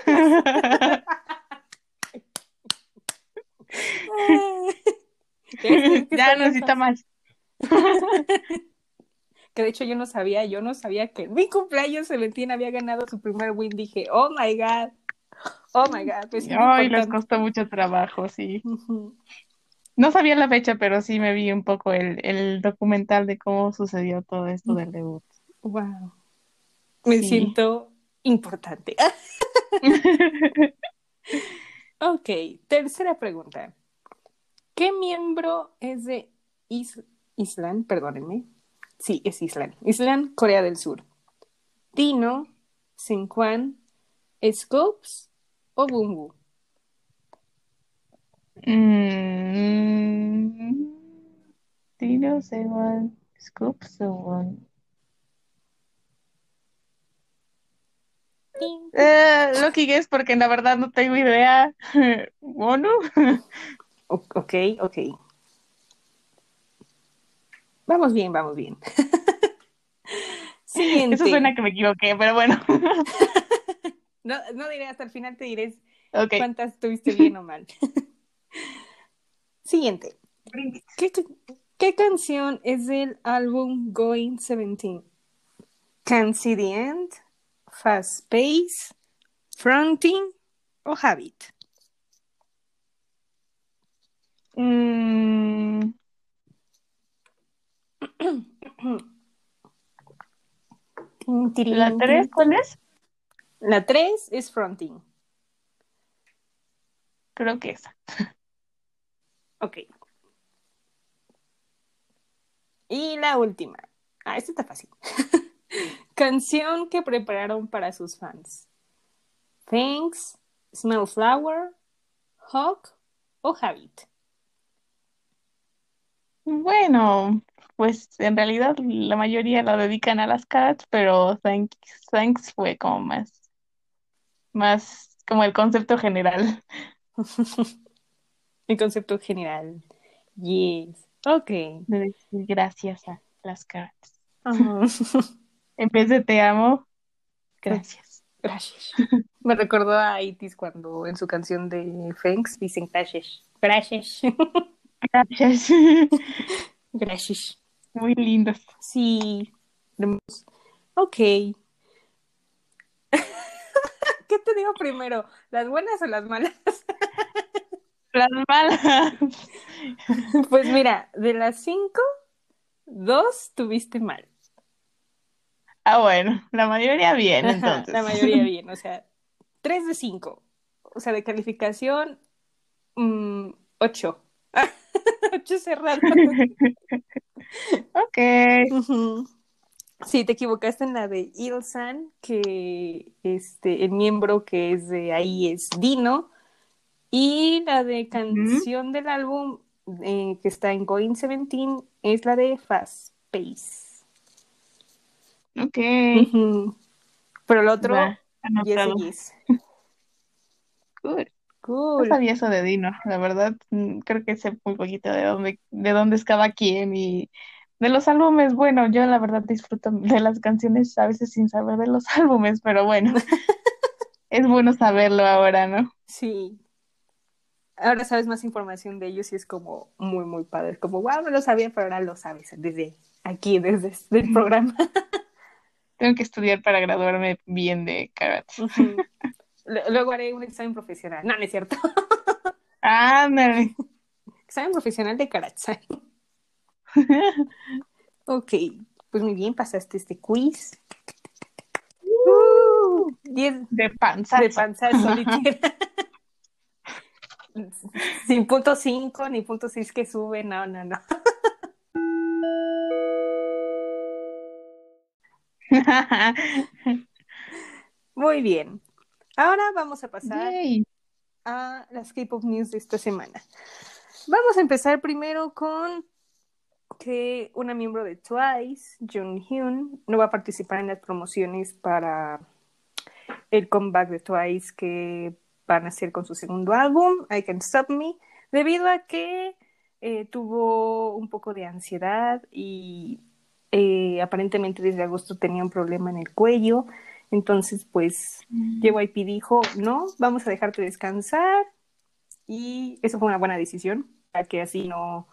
Es que Ya está necesita fácil. más. Que de hecho yo no sabía, yo no sabía que en mi cumpleaños Valentina había ganado su primer win. Dije, oh my god, oh my god. pues, Ay, les costó mucho trabajo, sí. No sabía la fecha, pero sí me vi un poco el, el documental de cómo sucedió todo esto del debut. Wow. Me Sí. siento importante. Ok, tercera pregunta. ¿Qué miembro es de Is- Island? Perdónenme. Sí, es Island. Island, Corea del Sur. Dino, Sinquan, Scopes o Bumbu. Mm, Dino, Sewan, Scoop, Sewan. Eh, Lucky Guess, porque la verdad no tengo idea. Mono. O- Ok, ok. Vamos bien, vamos bien. Siguiente. Eso suena que me equivoqué, pero bueno. No, no diré hasta el final, te diré cuántas tuviste bien o mal. Siguiente. ¿Qué, qué canción es del álbum Going 17? Can See the End, Fast Pace, Fronting o Habit. Mm, ¿La tres tin. cuál es? La 3 es Fronting. Creo que esa. Ok. Y la última. Ah, esta está fácil. Canción que prepararon para sus fans. Thanks, Smell Flower, Hawk o Habit. Bueno, pues en realidad la mayoría la dedican a las cats, pero Thanks, Thanks fue como más, más como el concepto general. El concepto general. Yes. Ok. de decir gracias a las cats. Ah, En vez de te amo, gracias. gracias. Me recordó a Itis cuando en su canción de Thanks dicen gracias. Gracias. Gracias. Gracias. Muy lindos. Sí. Ok. ¿Qué te digo primero? ¿Las buenas o las malas? Las malas. Pues mira, de las cinco, dos tuviste mal. Ah, bueno, la mayoría bien, entonces. La mayoría bien, o sea, tres de cinco. O sea, de calificación, mm, ocho. ocho cerradas. Ok. Ujú. Sí, te equivocaste en la de Ilsan, que este, el miembro que es de ahí es Dino, y la de canción del álbum eh, que está en Going 17 es la de Fast Pace. Ok. Pero el otro, Va, Yes. Yes. Cool. No sabía eso de Dino, la verdad, mm, creo que sé muy poquito de dónde, de dónde es cada quien y de los álbumes, bueno, yo la verdad disfruto de las canciones a veces sin saber de los álbumes, pero bueno, es bueno saberlo ahora, ¿no? Sí. Ahora sabes más información de ellos y es como muy, muy padre. Como, wow, no lo sabía, pero ahora lo sabes desde aquí, desde el programa. Tengo que estudiar para graduarme bien de Karate. Luego haré un examen profesional. No, no es cierto. Ándale. Examen profesional de Karatsai. Ok, pues muy bien, pasaste este quiz. Uh, 10 De panzazo. de literal. Sin punto 5 ni punto 6 que sube, no, no, no. Muy bien. Ahora vamos a pasar Yay. a las K-pop news de esta semana. Vamos a empezar primero con que una miembro de Twice, Jung Hyun, no va a participar en las promociones para el comeback de Twice que van a hacer con su segundo álbum, I Can't Stop Me, debido a que eh, tuvo un poco de ansiedad y eh, aparentemente desde agosto tenía un problema en el cuello. Entonces, pues JYP dijo, no, vamos a dejarte descansar. Y eso fue una buena decisión, para que así no,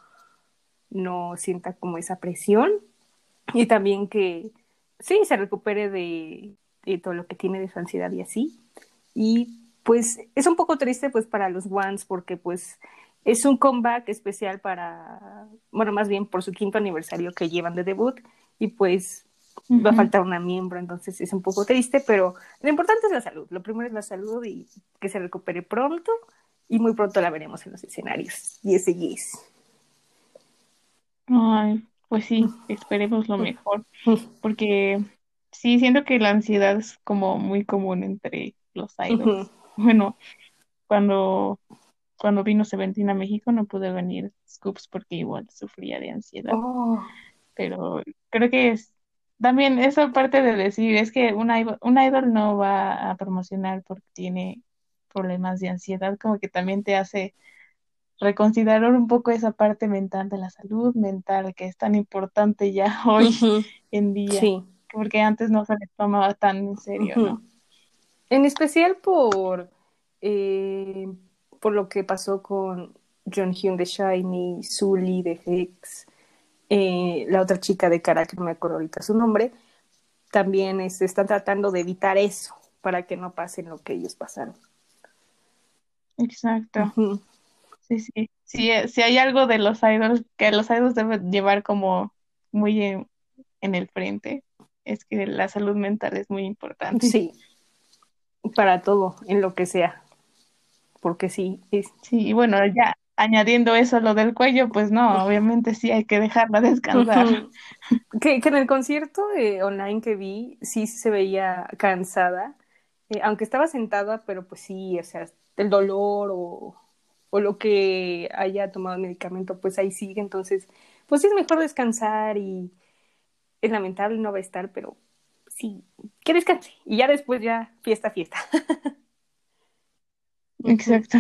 no sienta como esa presión. Y también que sí, se recupere de, de todo lo que tiene de su ansiedad y así. Y pues es un poco triste pues para los Ones porque pues es un comeback especial para, bueno, más bien por su quinto aniversario que llevan de debut y pues va a faltar una miembro, entonces es un poco triste, pero lo importante es la salud. Lo primero es la salud y que se recupere pronto y muy pronto la veremos en los escenarios. Y ese yes. Ay, pues sí, esperemos lo mejor, porque Sí, siento que la ansiedad es como muy común entre los idols. Bueno, cuando, cuando vino Seventeen a México no pude venir Scoops porque igual sufría de ansiedad. Oh, Pero creo que es también eso parte de decir, es que un idol, un idol no va a promocionar porque tiene problemas de ansiedad, como que también te hace reconsiderar un poco esa parte mental de la salud mental que es tan importante ya hoy en día, Sí. porque antes no se le tomaba tan en serio, ¿no? En especial por, eh, por lo que pasó con John Hyun de Shiny, Sully de Hex, eh, la otra chica de cara, que no me acuerdo ahorita su nombre, también este, están tratando de evitar eso para que no pasen lo que ellos pasaron. Exacto. Ujú. Sí, sí. Sí, eh, si hay algo de los idols que los idols deben llevar como muy en, en el frente, es que la salud mental es muy importante. Sí, para todo, en lo que sea. Porque sí, es, Sí, y bueno, ya añadiendo eso lo del cuello, pues no, obviamente sí hay que dejarla descansar. Que, que en el concierto eh, online que vi, sí se veía cansada, eh, aunque estaba sentada, pero pues sí, o sea, el dolor o, o lo que haya tomado el medicamento, pues ahí sigue. Entonces, pues sí es mejor descansar y es lamentable no va a estar, pero sí, que descanse. Y ya después ya fiesta, fiesta. Exacto.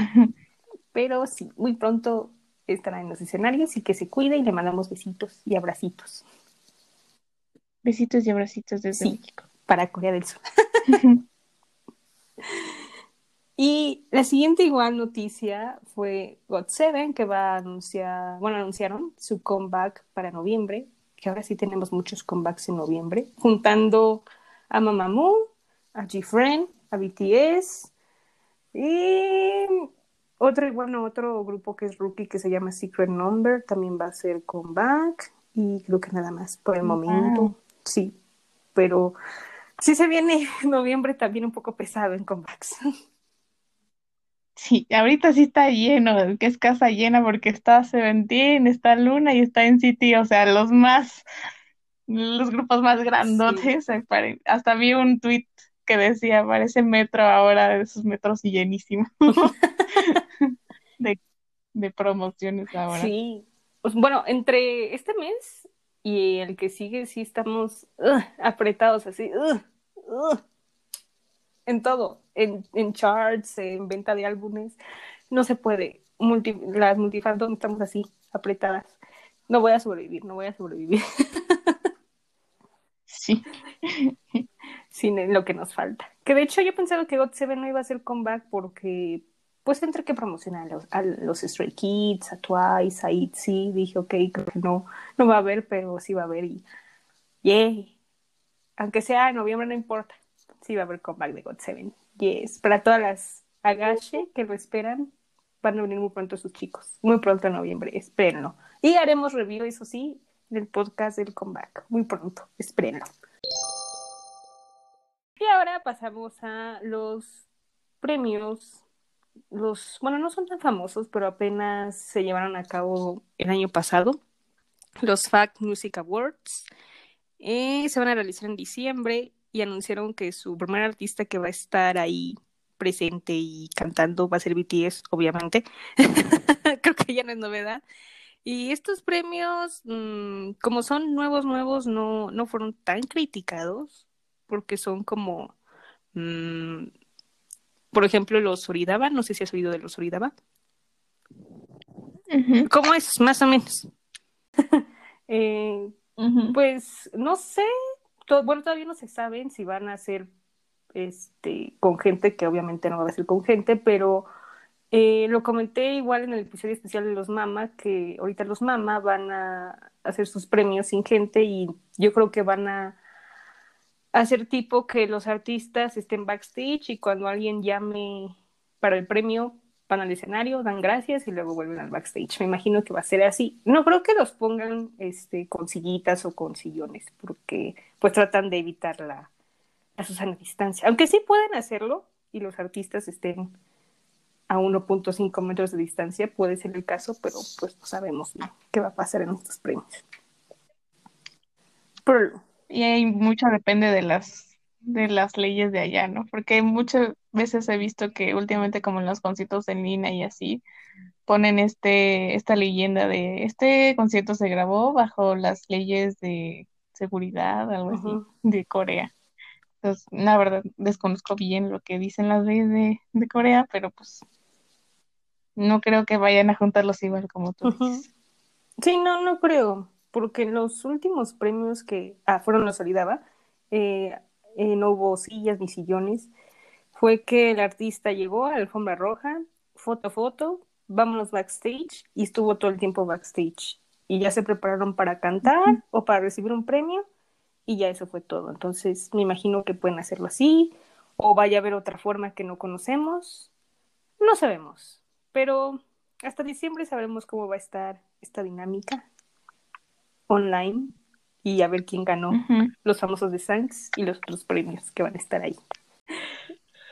Pero sí, muy pronto estará en los escenarios y que se cuide y le mandamos besitos y abracitos. Besitos y abracitos desde Sí. México. para Corea del Sur. Y la siguiente igual noticia fue GOT7 que va a anunciar, bueno, anunciaron su comeback para noviembre, que ahora sí tenemos muchos comebacks en noviembre, juntando a Mamamoo, a G-Friend, a BTS y otro, bueno, otro grupo que es rookie que se llama Secret Number también va a hacer comeback y creo que nada más por el momento. Wow. Sí, pero sí se viene noviembre también un poco pesado en comebacks. Sí, ahorita sí está lleno, que es casa llena porque está Seventeen, está Luna y está NCT, o sea, los más, los grupos más grandotes. Hasta vi un tweet que decía, parece metro ahora, de esos metros y llenísimo de, de promociones ahora. Sí, Pues, bueno, entre este mes y el que sigue sí estamos apretados así, en todo, en, en charts, en venta de álbumes, no se puede. Multi- las multifandom estamos así, apretadas. No voy a sobrevivir, no voy a sobrevivir Sí, sin lo que nos falta. Que de hecho yo pensaba que GOT7 no iba a hacer comeback porque pues entre que promocionar a los, a Stray Kids, a Twice, a ITZY, dije, ok, creo que no, no va a haber, pero sí va a haber y. Aunque sea en noviembre, no importa. Sí va a haber comeback de GOT7. Yes. Para todas las agache que lo esperan, van a venir muy pronto sus chicos. Muy pronto en noviembre, espérenlo. Y haremos review, eso sí, del podcast del comeback. Muy pronto, espérenlo. Y ahora pasamos a los premios. Los, bueno, no son tan famosos, pero apenas se llevaron a cabo el año pasado. Los Fact Music Awards. Eh, se van a realizar en diciembre y anunciaron que su primer artista que va a estar ahí presente y cantando va a ser BTS, obviamente. Creo que ya no es novedad. Y estos premios, mmm, como son nuevos, nuevos, no, no fueron tan criticados porque son como, mmm, por ejemplo, los Oridaba. No sé si has oído de los Oridaba. ¿Cómo es? Más o menos. eh. Pues no sé, bueno, todavía no se saben si van a ser este con gente, que obviamente no va a ser con gente, pero eh, lo comenté igual en el episodio especial de los Mama, que ahorita los Mama van a hacer sus premios sin gente y yo creo que van a hacer tipo que los artistas estén backstage y cuando alguien llame para el premio van al escenario, dan gracias y luego vuelven al backstage. Me imagino que va a ser así. No creo que los pongan este, con sillitas o con sillones, porque pues tratan de evitar la, la Susana distancia. Aunque sí pueden hacerlo y los artistas estén a 1.5 metros de distancia, puede ser el caso, pero pues no sabemos qué va a pasar en estos premios. Pero Y ahí mucho depende de las, de las leyes de allá, ¿no? Porque muchas veces he visto que últimamente como en los conciertos en línea y así, ponen este, esta leyenda de este concierto se grabó bajo las leyes de seguridad, algo así, de Corea. Entonces, la verdad, desconozco bien lo que dicen las leyes de, de Corea, pero pues no creo que vayan a juntarlos igual como tú dices. Sí, no, no creo, porque en los últimos premios que ah, fueron los Solidaba, eh, eh, no hubo sillas ni sillones. Fue que el artista llegó a la alfombra roja, foto, foto, vámonos backstage y estuvo todo el tiempo backstage. Y ya se prepararon para cantar o para recibir un premio y ya eso fue todo. Entonces me imagino que pueden hacerlo así o vaya a haber otra forma que no conocemos. No sabemos, pero hasta diciembre sabremos cómo va a estar esta dinámica online y a ver quién ganó Ujú. los famosos de Sanks y los otros premios que van a estar ahí.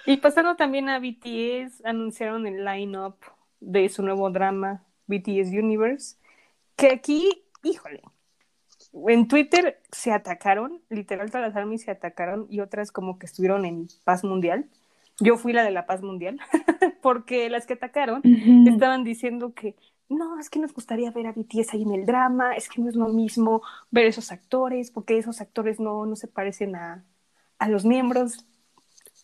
Y pasando también a BTS, anunciaron el line-up de su nuevo drama, BTS Universe, que aquí, híjole, en Twitter se atacaron, literal todas las armies se atacaron y otras como que estuvieron en paz mundial. Yo fui la de la paz mundial, porque las que atacaron Ujú. estaban diciendo que no, es que nos gustaría ver a BTS ahí en el drama, es que no es lo mismo ver esos actores, porque esos actores no, no se parecen a, a los miembros.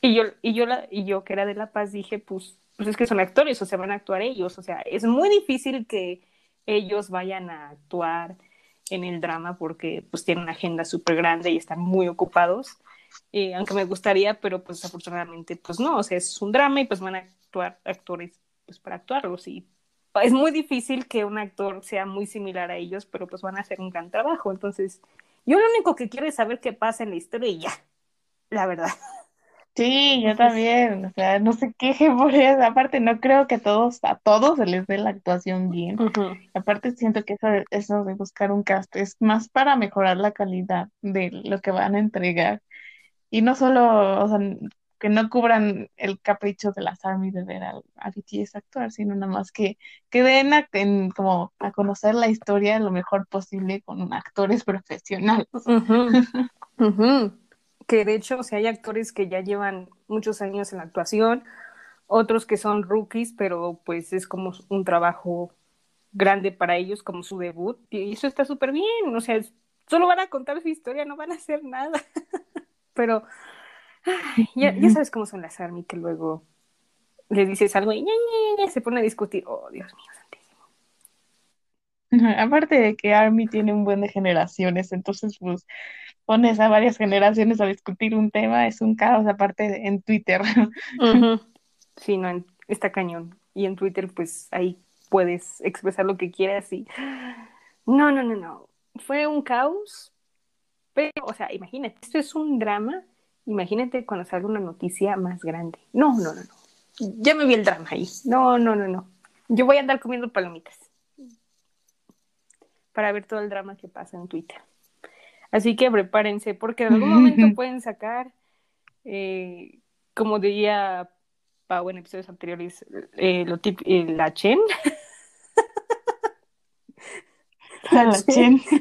Y yo, y, yo la, y yo, que era de La Paz, dije, pues, pues es que son actores, o sea, van a actuar ellos, o sea, es muy difícil que ellos vayan a actuar en el drama porque pues tienen una agenda súper grande y están muy ocupados. Eh, aunque me gustaría, pero pues afortunadamente pues no, o sea, es un drama y pues van a actuar actores pues para actuarlos y es muy difícil que un actor sea muy similar a ellos, pero pues van a hacer un gran trabajo. Entonces, yo lo único que quiero es saber qué pasa en la historia y ya, la verdad. Sí, yo también, o sea, no se queje por eso. Aparte, no creo que a todos, a todos se les dé la actuación bien. Aparte, siento que eso, eso de buscar un cast es más para mejorar la calidad de lo que van a entregar. Y no solo, o sea, que no cubran el capricho de las ARMY de ver a, a BTS actuar, sino nada más que, que den a, en- como a conocer la historia lo mejor posible con actores profesionales. Que de hecho, o sea, hay actores que ya llevan muchos años en la actuación, otros que son rookies, pero pues es como un trabajo grande para ellos, como su debut, y eso está súper bien, o sea, solo van a contar su historia, no van a hacer nada. Pero ay, ya, ya sabes cómo son las ARMY, que luego le dices algo y ña, ña, ña, se pone a discutir. Oh, Dios mío, santísimo. Aparte de que ARMY tiene un buen de generaciones, entonces pues pones a varias generaciones a discutir un tema, es un caos, aparte de- en Twitter. Ujú. Sí, no, en- está cañón. Y en Twitter, pues ahí puedes expresar lo que quieras y... No, no, no, no. Fue un caos, pero, o sea, imagínate, esto es un drama. Imagínate cuando salga una noticia más grande. No, no, no, no. Ya me vi el drama ahí. No, no, no, no. Yo voy a andar comiendo palomitas para ver todo el drama que pasa en Twitter. Así que prepárense, porque en algún momento pueden sacar, eh, como diría Pau en episodios anteriores, eh, lo tip- eh, la Chen. La La Chen. Chen.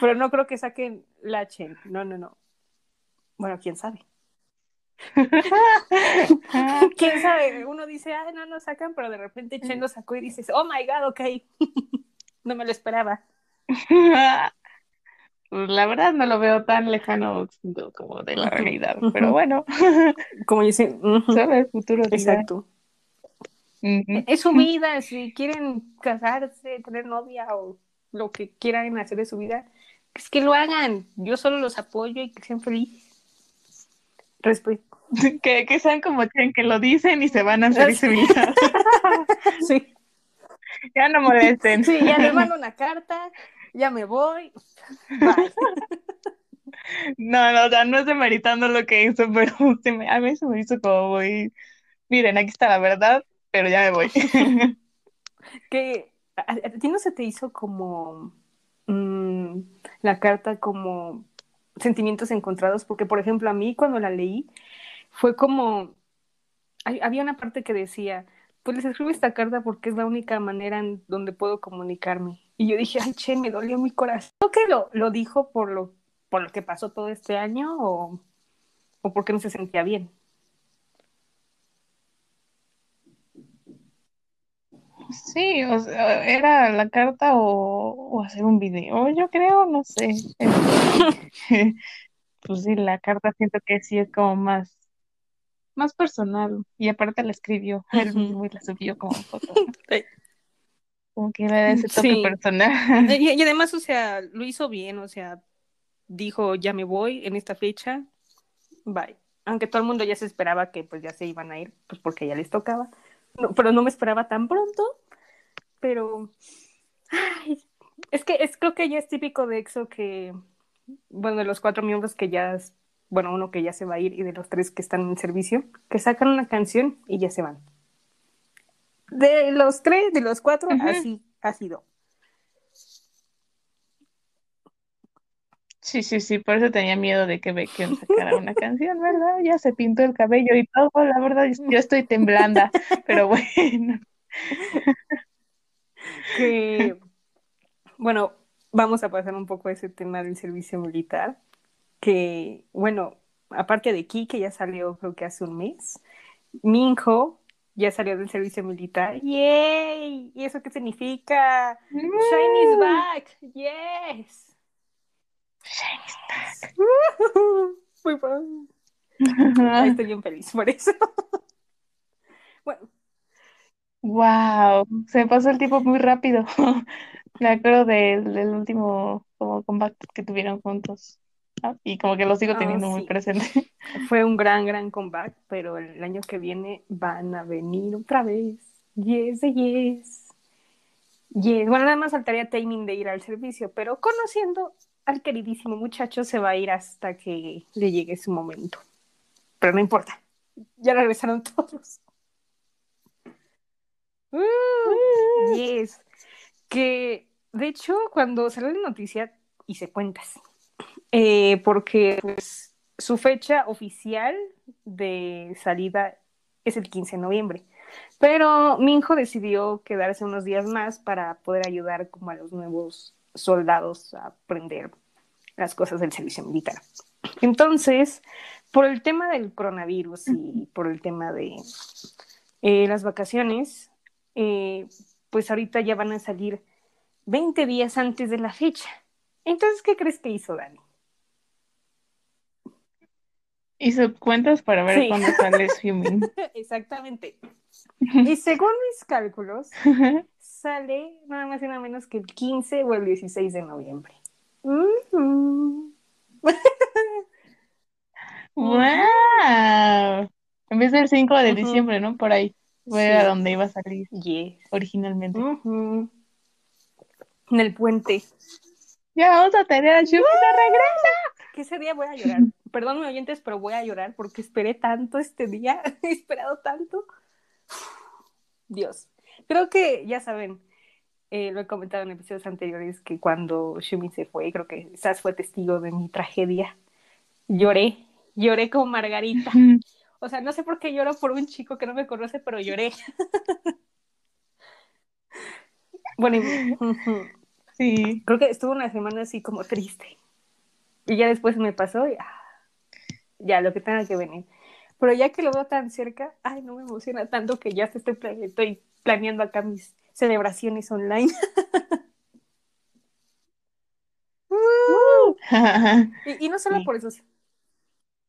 Pero no creo que saquen la Chen. No, no, no. Bueno, quién sabe. quién sabe. Uno dice, ah, no, no sacan, pero de repente Chen lo sacó y dices, oh my god, ok. no me lo esperaba. Pues la verdad no lo veo tan lejano como de la realidad, pero bueno, Como dicen, solo el futuro exacto. Ujú. Es su vida, si quieren casarse, tener novia o lo que quieran hacer de su vida, es que lo hagan. Yo solo los apoyo y que sean felices. Respeto. Que, que sean como Chen, que lo dicen y se van a hacer similar. Sí. Ya no molesten. Sí, ya les mando una carta, ya me voy. Bye. No, no, o sea, no es demeritando lo que hizo, pero se me- a mí se me hizo como muy... Miren, aquí está la verdad, pero ya me voy. Que a, a ti no se te hizo como mm, la carta como sentimientos encontrados, porque por ejemplo a mí cuando la leí fue como había una parte que decía, pues les escribo esta carta porque es la única manera en donde puedo comunicarme. Y yo dije, ay, che, me dolió mi corazón. Creo que lo, lo dijo por lo por lo que pasó todo este año o, o porque no se sentía bien. Sí, o sea, era la carta o, o hacer un video, yo creo, no sé. Pues sí, la carta siento que sí es como más, más personal. Y aparte la escribió él mismo y la subió como foto. Sí. Como que era ese toque Sí. personal. Y, y además, o sea, lo hizo bien, o sea, dijo, ya me voy en esta fecha, bye. Aunque todo el mundo ya se esperaba que pues ya se iban a ir, pues porque ya les tocaba. No, pero no me esperaba tan pronto, pero ay, es que es creo que ya es típico de EXO que, bueno, de los cuatro miembros que ya, bueno, uno que ya se va a ir y de los tres que están en servicio, que sacan una canción y ya se van. De los tres, de los cuatro, así ha sido. Sí, sí, sí, por eso tenía miedo de que Baekhyun sacara una canción, ¿verdad? Ya se pintó el cabello y todo, la verdad, yo estoy temblando, pero bueno. que, bueno, vamos a pasar un poco a ese tema del servicio militar, que, bueno, aparte de Ki, que ya salió creo que hace un mes, Minho ya salió del servicio militar. ¡Yay! ¿Y eso qué significa? Shine is back. Yes. Muy bueno. Ay, estoy bien feliz por eso. bueno, Wow, se pasó el tiempo muy rápido. Me acuerdo del, del último como comeback que tuvieron juntos. Ah, Y como que lo sigo Ah, teniendo muy sí. presente. fue un gran, gran comeback, pero el año que viene van a venir otra vez. Yes, yes. Yes. Bueno, nada más faltaría timing de ir al servicio, pero conociendo al queridísimo muchacho se va a ir hasta que le llegue su momento. Pero no importa, ya regresaron todos. Uh, yes. Que de hecho, cuando salió la noticia, hice cuentas. Eh, porque pues, su fecha oficial de salida es el 15 de noviembre. Pero Minjo decidió quedarse unos días más para poder ayudar como a los nuevos soldados a aprender las cosas del servicio militar. Entonces, por el tema del coronavirus y por el tema de eh, las vacaciones, eh, pues ahorita ya van a salir 20 días antes de la fecha. Entonces, ¿qué crees que hizo Dani? Hizo cuentas para ver Sí. cuándo sale Swimming. Exactamente. Y según mis cálculos, sale nada más y nada menos que el 15 o el 16 de noviembre. Ujú. ¡Wow! En vez del 5 de diciembre, ¿no? Por ahí. Fue Sí. a donde iba a salir Yes. originalmente. En el puente. Ya vamos a tener a de regreso. Que ese día voy a llorar. Perdón, oyentes, pero voy a llorar porque esperé tanto este día. He esperado tanto. Dios. Creo que ya saben, eh, lo he comentado en episodios anteriores, que cuando Shumi se fue, creo que Sas fue testigo de mi tragedia. Lloré, lloré como Margarita. O sea, no sé por qué lloro por un chico que no me conoce, pero lloré. bueno, y-. Sí. creo que estuve una semana así como triste. Y ya después me pasó y ah, ya lo que tenga que venir. Pero ya que lo veo tan cerca, ay, no me emociona tanto que ya se estoy, pla- estoy planeando acá mis celebraciones online. y, y no solo Sí. por eso,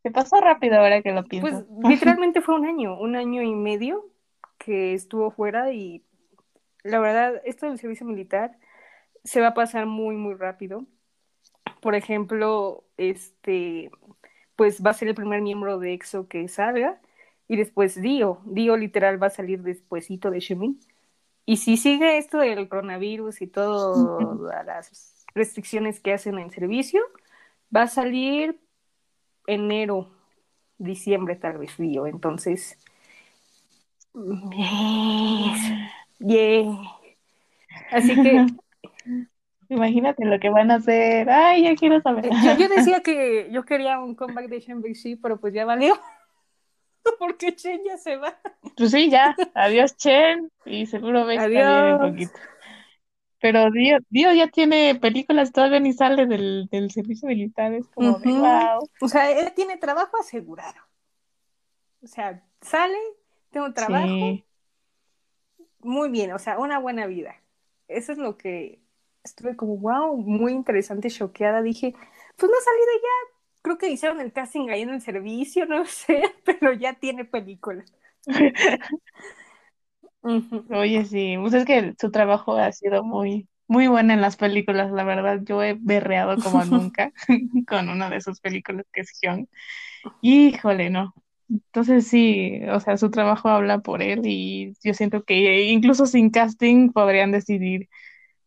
Se pasó rápido ahora que lo pues pienso. literalmente fue un año, un año y medio que estuvo fuera y la verdad, esto del servicio militar se va a pasar muy, muy rápido. Por ejemplo, este, pues va a ser el primer miembro de EXO que salga y después Dio. Dio literal va a salir despuesito de Xiaomi. Y si sigue esto del coronavirus y todas las restricciones que hacen en servicio, va a salir enero, diciembre tal vez Dio. Entonces, yes, yeah. Así que Imagínate lo que van a hacer. Ay, ya quiero saber. Yo, yo decía que yo quería un comeback de Shang-Chi, pero pues ya valió. Porque Chen ya se va. Pues sí, ya. Adiós, Chen. Y seguro ves también un poquito. Pero Dio, Dio ya tiene películas, todavía ni sale del, del servicio militar, es como de Ujú. wow. O sea, él tiene trabajo asegurado. O sea, sale, tengo trabajo, Sí, muy bien, o sea, una buena vida. Eso es lo que estuve como, wow, muy interesante, choqueada. Dije, pues no ha salido ya. Creo que hicieron el casting ahí en el servicio, no sé, pero ya tiene película. Oye, sí, pues es que su trabajo ha sido muy, muy bueno en las películas, la verdad. Yo he berreado como nunca con una de sus películas que es Hyun. Híjole, no. Entonces sí, o sea, su trabajo habla por él y yo siento que incluso sin casting podrían decidir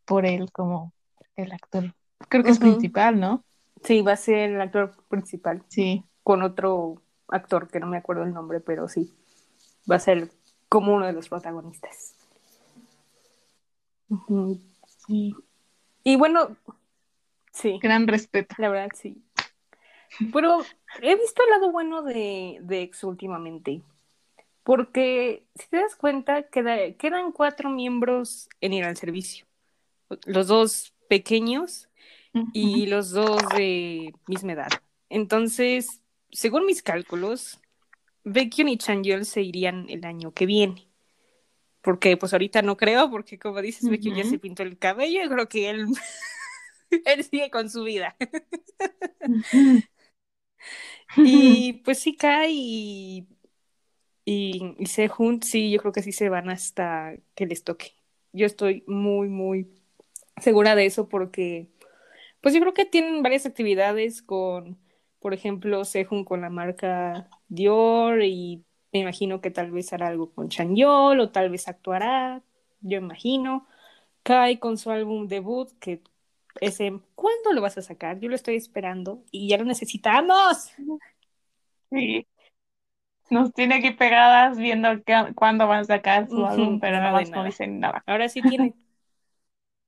por él como el actor. Creo que es Ujú. principal, ¿no? Sí, va a ser el actor principal Sí. con otro actor que no me acuerdo el nombre, pero sí, va a ser como uno de los protagonistas. Sí, Y bueno, sí, gran respeto. la verdad sí. Pero he visto el lado bueno de, de Ex últimamente. Porque si te das cuenta, queda- quedan cuatro miembros en ir al servicio. Los dos pequeños y los dos de misma edad. Entonces, según mis cálculos, Baekhyun y Chanyeol se irían el año que viene. Porque pues ahorita no creo, porque como dices, Baekhyun ya se pintó el cabello, y creo que él, él sigue con su vida. Y pues sí, Kai y, y, y Sehun, sí, yo creo que sí se van hasta que les toque. Yo estoy muy, muy segura de eso porque, pues yo creo que tienen varias actividades con, por ejemplo, Sehun con la marca Dior y me imagino que tal vez hará algo con Chanyeol o tal vez actuará, yo imagino. Kai con su álbum debut, que ese, ¿cuándo lo vas a sacar? Yo lo estoy esperando y ya lo necesitamos. Sí. Nos tiene aquí pegadas viendo qué- cuándo van a sacar su álbum, pero no nada. dicen nada. Ahora sí tiene.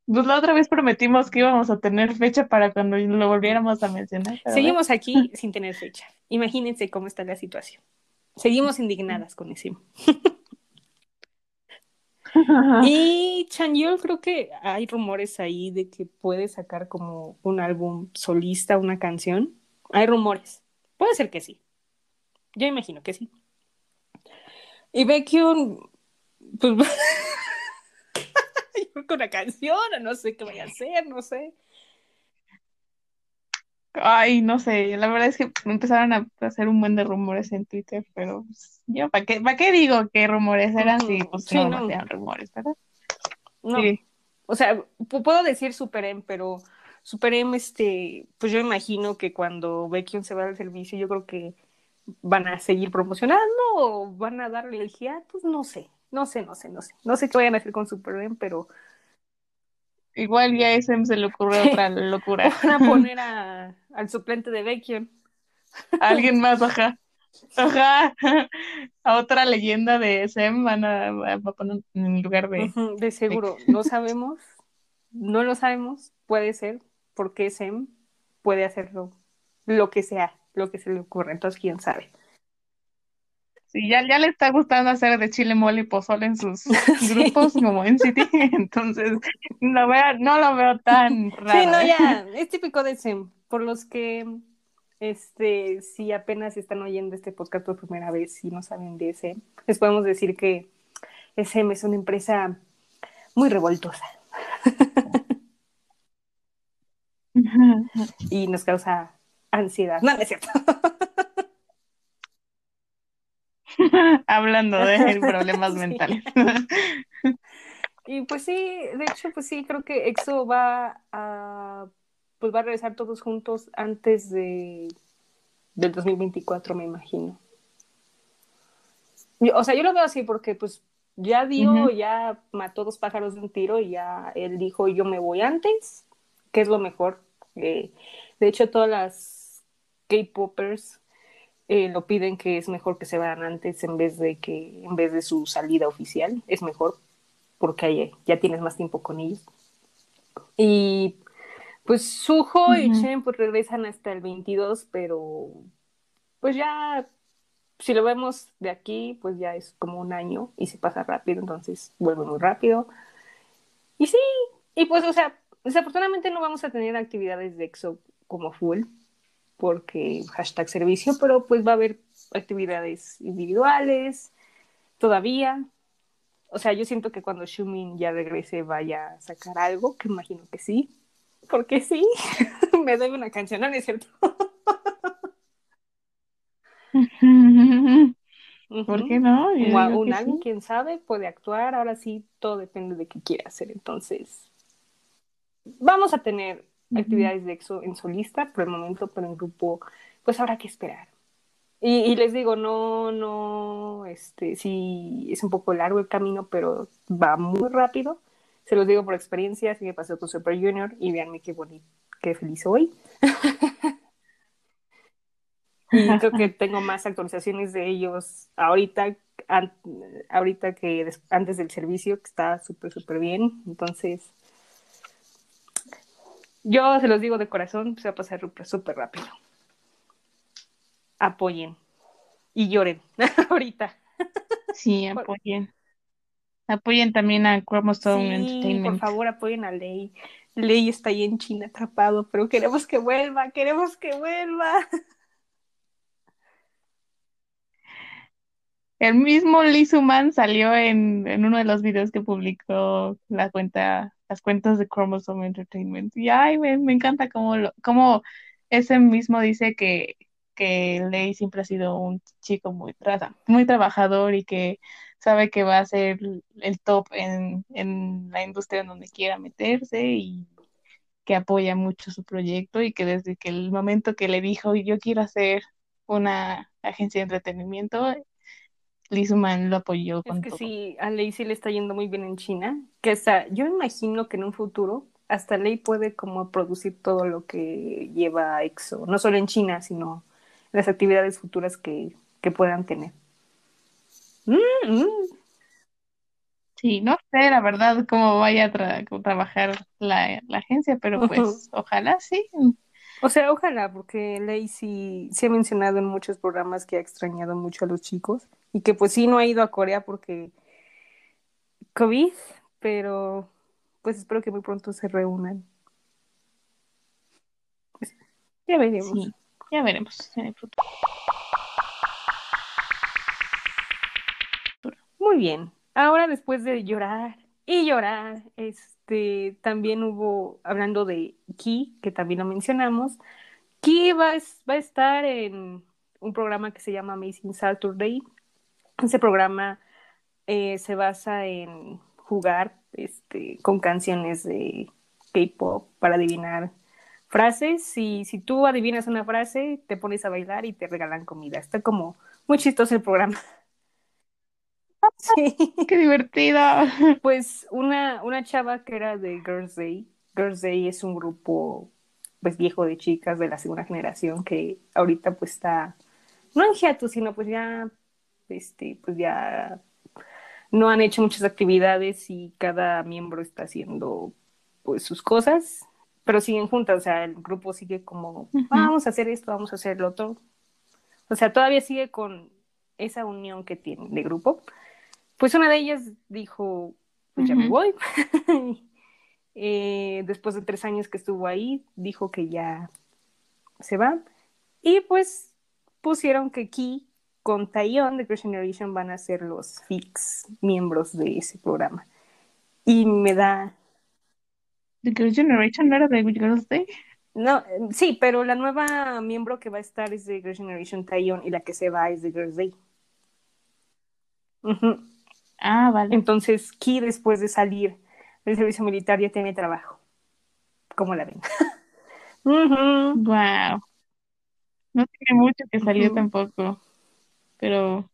Pues la otra vez prometimos que íbamos a tener fecha para cuando lo volviéramos a mencionar, Seguimos aquí sin tener fecha. Imagínense cómo está la situación. Seguimos indignadas con ve. Y Chanyeol creo que hay rumores ahí de que puede sacar como un álbum solista, una canción. Hay rumores. Puede ser que sí. Yo imagino que sí. Y Baekhyun, pues que una canción, o no sé qué vaya a hacer, no sé. Ay, no sé, la verdad es que empezaron a hacer un buen de rumores en Twitter, pero pues, yo, ¿para qué, para qué digo qué rumores eran si pues sí, no, no. eran rumores, ¿verdad? No. Sí. O sea, pu- puedo decir Super M, pero Super M, este, pues yo imagino que cuando Baekhyun se va al servicio, yo creo que van a seguir promocionando o van a darle el hiatus, no sé, no sé, no sé, no sé. No sé qué vayan a hacer con Super M, pero Igual ya a SM se le ocurrió otra locura. van a poner a, al suplente de Baekhyun. Alguien más, ajá. Ajá. A otra leyenda de SM van a, a poner en lugar de. De seguro, no sabemos, no lo sabemos, puede ser, porque Sem puede hacerlo lo que sea, lo que se le ocurra, entonces quién sabe. Sí, ya, ya le está gustando hacer de chile mole y pozole en sus grupos como en City, entonces no, veo, no lo veo tan raro. Sí, no, ¿eh? ya, es típico de Sem. Por los que, este, si apenas están oyendo este podcast por primera vez y no saben de Sem, les podemos decir que Sem es una empresa muy revoltosa y nos causa ansiedad. No, no es cierto. Hablando de problemas mentales. Y pues sí, de hecho, pues sí, creo que EXO va a, pues va a regresar todos juntos antes de, del 2024, me imagino. Yo- o sea, yo lo veo así porque pues ya dio, ya mató dos pájaros de un tiro y ya él dijo yo me voy antes, que es lo mejor. Eh, de hecho, todas las K-popers eh, lo piden que es mejor que se vayan antes en vez de que en vez de su salida oficial, es mejor porque ahí ya tienes más tiempo con ellos. Y pues Suho y Ujú. Chen pues regresan hasta el 22, pero pues ya si lo vemos de aquí, pues ya es como un año y se pasa rápido, entonces vuelve muy rápido. Y sí, Y pues, o sea, desafortunadamente no vamos a tener actividades de EXO como full, porque hashtag servicio, pero pues va a haber actividades individuales todavía. O sea, yo siento que cuando Shumin ya regrese vaya a sacar algo, que imagino que sí. Porque sí, me debe una canción, ¿no es cierto? ¿Por qué no? Yo O un álbum, sí. quién sabe, puede actuar. Ahora sí, todo depende de qué quiera hacer. Entonces, vamos a tener Actividades de EXO en solista por el momento, pero en grupo, pues habrá que esperar. Y, y les digo, no, no, este, sí, es un poco largo el camino, pero va muy rápido. Se los digo por experiencia, así me pasó con Super Junior y véanme qué bonito, qué feliz soy. Y creo que tengo más actualizaciones de ellos ahorita, an- ahorita que antes del servicio, que está súper, súper bien. Entonces, yo se los digo de corazón, se va a pasar súper, rápido. Apoyen y lloren ahorita. Sí, apoyen. Apoyen también a Chromosome Sí, por Entertainment. favor, apoyen a Ley. Ley está ahí en China atrapado, pero queremos que vuelva, queremos que vuelva. El mismo Lee Suman salió en, en uno de los videos que publicó la cuenta, las cuentas de Chromosome Entertainment. Y ay, me, me encanta cómo, lo, cómo ese mismo dice que, que Lei siempre ha sido un chico muy, tra- muy trabajador y que sabe que va a ser el top en, en la industria en donde quiera meterse y que apoya mucho su proyecto y que desde que el momento que le dijo yo quiero hacer una agencia de entretenimiento, Lee Suman lo apoyó Es con que todo. sí, a Ley sí le está yendo muy bien en China, que hasta, yo imagino que en un futuro hasta Ley puede como producir todo lo que lleva EXO, no solo en China, sino las actividades futuras que, que puedan tener. Mm, mm. Sí, no sé la verdad cómo vaya a tra- trabajar la, la agencia, pero pues ojalá sí. O sea, ojalá, porque Ley sí, sí ha mencionado en muchos programas que ha extrañado mucho a los chicos y que pues sí no ha ido a Corea porque COVID, pero pues espero que muy pronto se reúnan. Ya veremos. Sí, ya veremos en el futuro. Muy bien. Ahora después de llorar y llorar, este también hubo, hablando de Ki, que también lo mencionamos, Ki va, va a estar en un programa que se llama Amazing Saturday. Ese programa eh, se basa en jugar este, con canciones de K-pop para adivinar frases. Y si tú adivinas una frase, te pones a bailar y te regalan comida. Está como muy chistoso el programa. Sí. ¡Qué divertido! Pues una, una chava que era de Girls Day. Girls Day es un grupo pues viejo de chicas de la segunda generación que ahorita pues está no en hiatus, sino pues ya este pues ya no han hecho muchas actividades y cada miembro está haciendo pues sus cosas, pero siguen juntas, o sea, el grupo sigue como Ujú. "Ah, vamos a hacer esto, vamos a hacer lo otro. O sea, todavía sigue con esa unión que tiene de grupo. Pues una de ellas dijo, pues ya me voy. Eh, después de tres años que estuvo ahí, dijo que ya se va. Y pues pusieron que Ki con Taeyeon de Girls' Generation van a ser los fix miembros de ese programa. Y me da... The Girls' Generation no era de Girls' Day. No, eh, sí, pero la nueva miembro que va a estar es de Girls' Generation Taeyeon y la que se va es de Girls' Day. Ujú. Ah, vale. Entonces, Ki después de salir del servicio militar ya tiene trabajo. ¿Cómo la ven? Wow. No tiene mucho que salió Ujú. tampoco, pero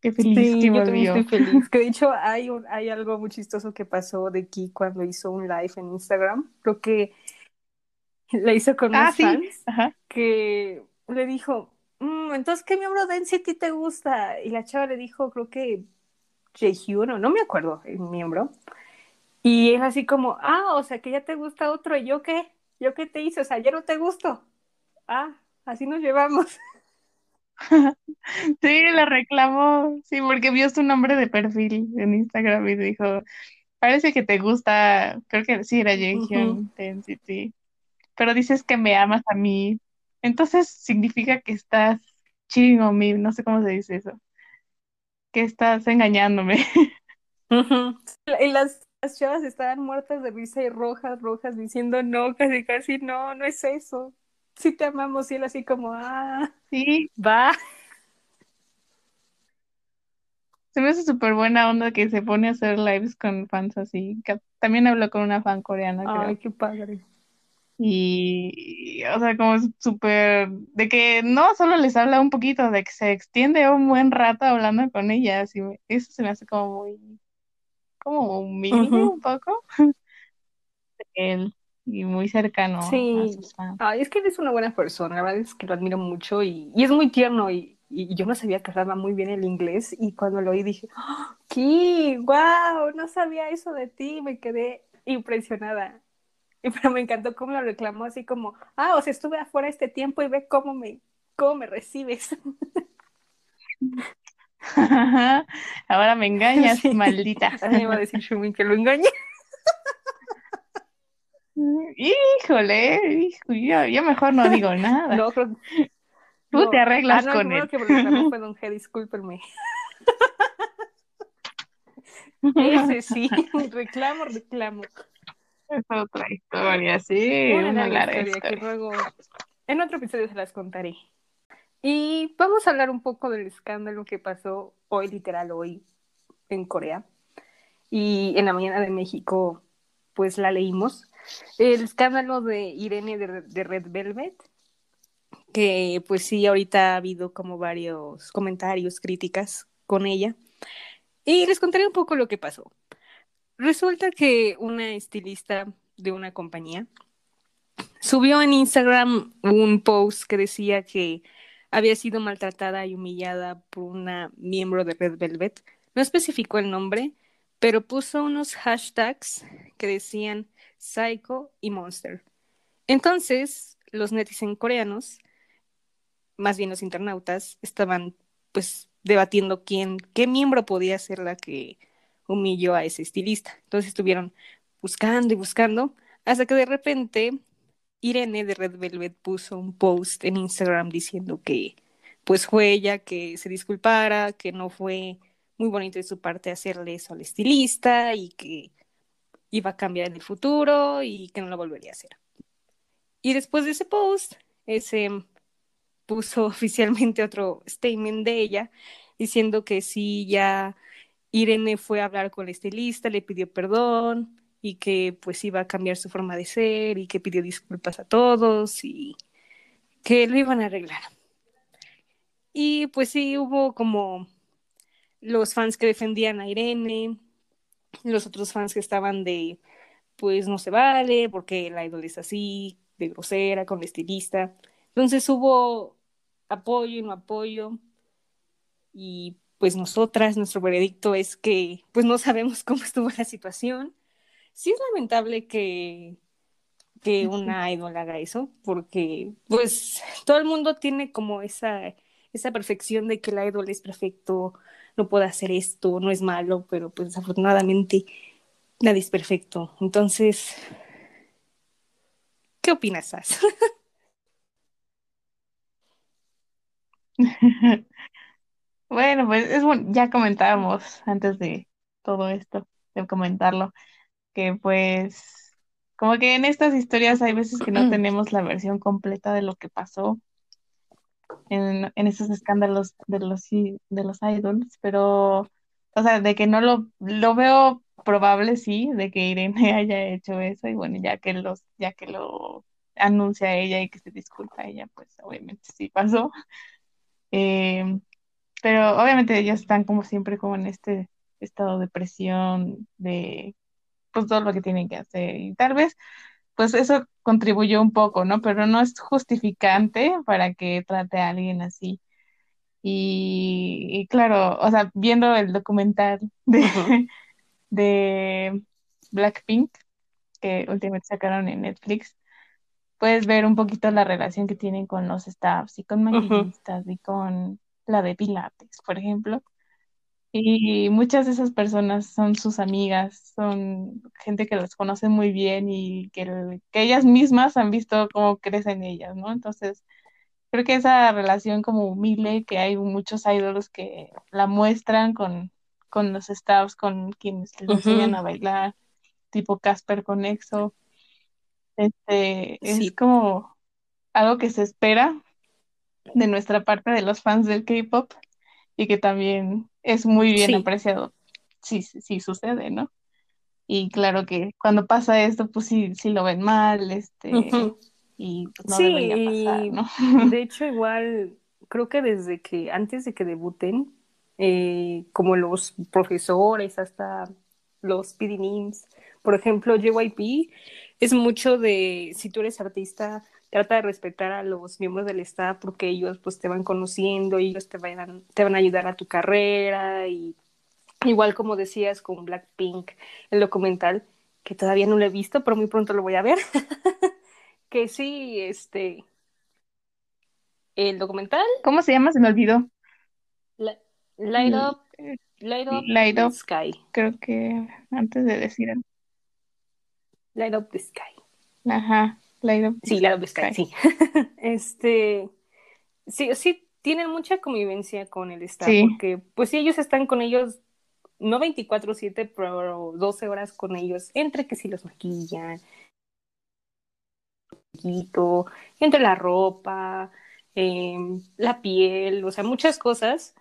qué feliz Sí, que yo volvió. estoy feliz. Que de hecho hay, un- hay algo muy chistoso que pasó de Ki cuando hizo un live en Instagram. Creo que la hizo con Ah, unos sí. fans Ajá. que le dijo, "Mm, entonces, ¿qué miembro de NCT te gusta? Y la chava le dijo, creo que Jaehyun, o no me acuerdo el miembro. Y es así como, ah, o sea, que ya te gusta otro. ¿Y yo qué? ¿Yo qué te hice? O sea, ya no te gusto. Ah, así nos llevamos. Sí, la reclamó. Sí, porque vio su nombre de perfil en Instagram y dijo, parece que te gusta, creo que sí era. Jaehyun Intensity, pero dices que me amas a mí, entonces significa que estás cheating on me, no sé cómo se dice eso, que estás engañándome. Y las, las chavas estaban muertas de risa y rojas, rojas, diciendo no, casi, casi no, no es eso. Sí te amamos, y él así como, ah, Sí, va. se me hace súper buena onda que se pone a hacer lives con fans así, también habló con una fan coreana, Ay, creo. qué padre. Y, o sea, como súper, de que no solo les habla un poquito, de que se extiende un buen rato hablando con ellas, y me- eso se me hace como muy, como humilde Ujú. un poco, y muy cercano a Sí. Ay, es que él es una buena persona, la verdad es que lo admiro mucho y, y es muy tierno y, y yo no sabía que hablaba muy bien el inglés y cuando lo oí dije, ¡Ah! ¡Ki! ¡Wow! No sabía eso de ti, me quedé impresionada. Y pero me encantó cómo lo reclamó así como, ah, o sea, estuve afuera este tiempo y ve cómo me, cómo me recibes. Ahora me engañas, Sí. maldita. Me iba a decir Shumin que lo engañe. Híjole, yo, yo mejor no digo nada. No, creo Tú no. te arreglas ah, no, con él. que fue Don G, discúlpenme. Ese sí, reclamo, reclamo. Es otra historia, sí, Una una larga larga historia que historia. luego en otro episodio se las contaré. Y vamos a hablar un poco del escándalo que pasó hoy, literal hoy, en Corea. Y en la mañana de México, pues la leímos. El escándalo de Irene de, de Red Velvet, que pues sí, ahorita ha habido como varios comentarios, críticas con ella. Y les contaré un poco lo que pasó. Resulta que una estilista de una compañía subió en Instagram un post que decía que había sido maltratada y humillada por una miembro de Red Velvet. No especificó el nombre, pero puso unos hashtags que decían Psycho y Monster. Entonces, los netizen coreanos, más bien los internautas, estaban pues debatiendo quién, qué miembro podía ser la que humilló a ese estilista. Entonces estuvieron buscando y buscando, hasta que de repente Irene de Red Velvet puso un post en Instagram diciendo que pues fue ella que se disculpara, que no fue muy bonito de su parte hacerle eso al estilista y que iba a cambiar en el futuro y que no lo volvería a hacer. Y después de ese post, ese puso oficialmente otro statement de ella diciendo que sí, ya Irene fue a hablar con el estilista, le pidió perdón y que pues iba a cambiar su forma de ser y que pidió disculpas a todos y que lo iban a arreglar. Y pues sí, hubo como los fans que defendían a Irene, los otros fans que estaban de pues no se vale porque la idol es así, de grosera, con la estilista. Entonces hubo apoyo y no apoyo y pues nosotras, nuestro veredicto es que pues no sabemos cómo estuvo la situación. Sí es lamentable que, que una idol haga eso, porque pues todo el mundo tiene como esa, esa perfección de que la idol es perfecto, no puede hacer esto, no es malo, pero pues desafortunadamente nadie es perfecto. Entonces, ¿qué opinas, Sas? Bueno, pues es bueno, ya comentábamos antes de todo esto, de comentarlo, que pues como que en estas historias hay veces que no tenemos la versión completa de lo que pasó en, en esos escándalos de los, de los idols, pero, o sea, de que no lo, lo veo probable, sí, de que Irene haya hecho eso y bueno, ya que los, ya que lo anuncia ella y que se disculpa ella, pues obviamente sí pasó. Eh, pero obviamente ellos están como siempre como en este estado de presión, de pues todo lo que tienen que hacer y tal vez pues eso contribuyó un poco, ¿no? Pero no es justificante para que trate a alguien así. Y, y claro, o sea, viendo el documental de, de Blackpink que últimamente sacaron en Netflix, puedes ver un poquito la relación que tienen con los staffs y con maquillistas y con la de Pilates, por ejemplo. Y muchas de esas personas son sus amigas, son gente que las conoce muy bien y que, que ellas mismas han visto cómo crecen ellas, ¿no? Entonces, creo que esa relación como humilde, que hay muchos ídolos que la muestran con, con los staffs, con quienes les enseñan a bailar, tipo Casper con EXO, este, Sí. es como algo que se espera de nuestra parte de los fans del K-pop y que también es muy bien Sí. apreciado. Sí, sí, sí sucede, ¿no? Y claro que cuando pasa esto, pues sí, sí lo ven mal, este, Ujú. y pues no Sí, debería pasar, de hecho igual creo que desde que antes de que debuten, eh, como los profesores hasta los PDNims, por ejemplo, JYP es mucho de si tú eres artista, trata de respetar a los miembros del staff porque ellos pues te van conociendo, ellos te van, te van a ayudar a tu carrera y igual como decías con Blackpink, el documental, que todavía no lo he visto, pero muy pronto lo voy a ver. que sí, este, el documental, ¿Cómo se llama? Se me olvidó. la- Light Up, Light Up Light the Up, Sky, creo que antes de decir, Light Up the Sky. ajá, Light Up the Sí, Light Up the Sky, Sky. sí. este, sí, sí, tienen mucha convivencia con el Sí. porque pues sí, ellos están con ellos, no 24/7, pero 12 horas con ellos, entre que si los maquillan, poquito, entre la ropa, eh, la piel, o sea, muchas cosas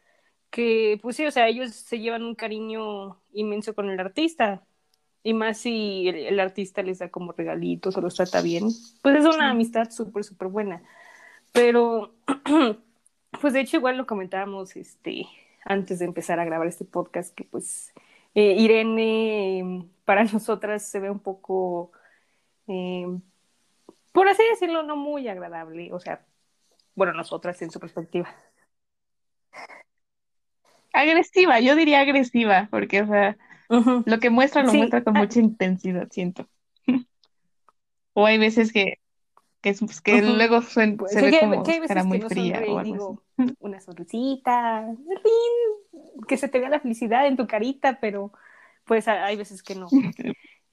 que, pues sí, o sea, ellos se llevan un cariño inmenso con el artista. Y más si el, el artista les da como regalitos o los trata bien, pues es una amistad súper, súper buena. Pero, pues de hecho igual lo comentábamos este, antes de empezar a grabar este podcast, que pues eh, Irene eh, para nosotras se ve un poco, eh, por así decirlo, no muy agradable. O sea, bueno, nosotras en su perspectiva. Agresiva, yo diría agresiva, porque, o sea, Lo que muestra lo Sí, muestra con ah, mucha intensidad, siento. O hay veces que, que, pues, luego suen- Pues, se ve que, como que hay cara veces muy que no fría sonríe o y algo digo, así. una sonrisita, que se te vea la felicidad en tu carita, pero pues hay veces que no.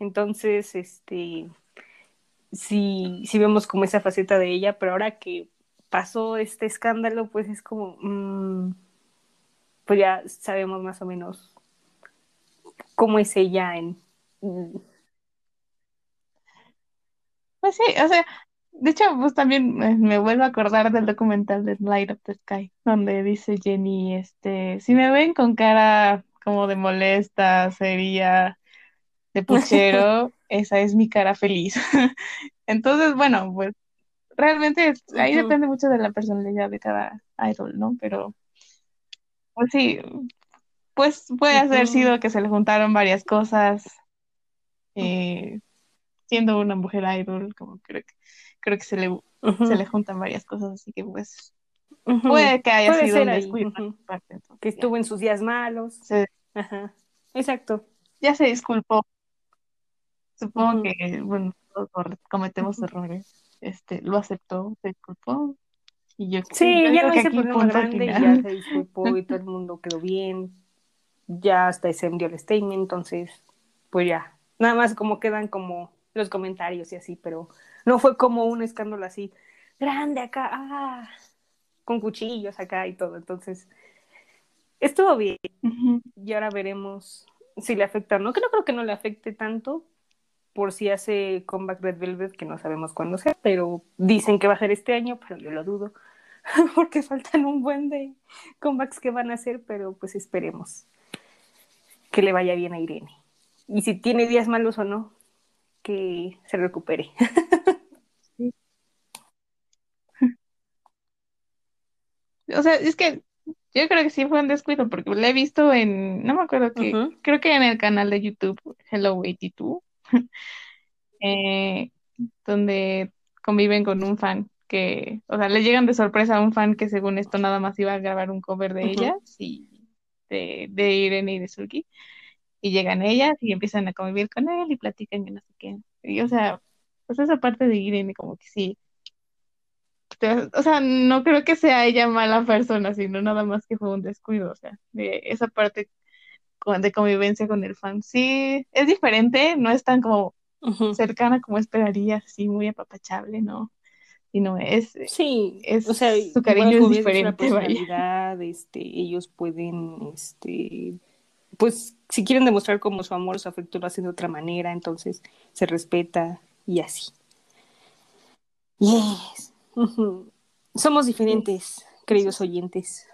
Entonces, este, sí, sí vemos como esa faceta de ella, pero ahora que pasó este escándalo, pues es como, mm, pues ya sabemos más o menos cómo es ella en... Pues sí, o sea, de hecho, pues también me, me vuelvo a acordar del documental de Light Up the Sky, donde dice Jenny, este, si me ven con cara como de molesta, seria, de puchero, esa es mi cara feliz. Entonces, bueno, pues realmente ahí depende mucho de la personalidad de cada idol, ¿no? Pero, pues sí, pues puede haber sido que se le juntaron varias cosas, eh, siendo una mujer idol, como creo que, creo que se le, se le juntan varias cosas, así que pues puede que haya Puede sido un descuido parte, entonces que ya. estuvo en sus días malos. se, Ajá, exacto. ya se disculpó. Supongo que, bueno, todos cometemos errores. Este, lo aceptó, se disculpó, y yo, Sí, yo ya no que hice problema grande y ya se disculpó y todo el mundo quedó bien. Ya hasta se envió el statement, entonces, pues ya. Nada más como quedan como los comentarios y así, pero no fue como un escándalo así grande acá, ah, con cuchillos acá y todo. Entonces, estuvo bien y ahora veremos si le afecta o no, que no creo que no le afecte tanto por si hace comeback Red Velvet, que no sabemos cuándo sea, pero dicen que va a ser este año, pero yo lo dudo, porque faltan un buen de comebacks que van a hacer, pero pues esperemos que le vaya bien a Irene. Y si tiene días malos o no, que se recupere. Sí. O sea, es que yo creo que sí fue un descuido, porque lo he visto en, no me acuerdo que, creo que en el canal de YouTube, Hello 82, eh, donde conviven con un fan que, o sea, le llegan de sorpresa a un fan que según esto nada más iba a grabar un cover de ujú, ellas y de, de Irene y de Sulki, y llegan ellas y empiezan a convivir con él y platican y no sé qué. Y, o sea, pues esa parte de Irene como que sí, o sea, no creo que sea ella mala persona, sino nada más que fue un descuido, o sea, de esa parte con- de convivencia con el fan. Sí, es diferente, no es tan como cercana como esperarías, así muy apapachable, ¿no? Y no es, Sí, es- o sea, su cariño es diferente, vaya. este, ellos pueden, este, pues, si quieren demostrar como su amor, su afecto, lo hacen de otra manera, entonces se respeta y así. Yes. Somos diferentes, queridos oyentes.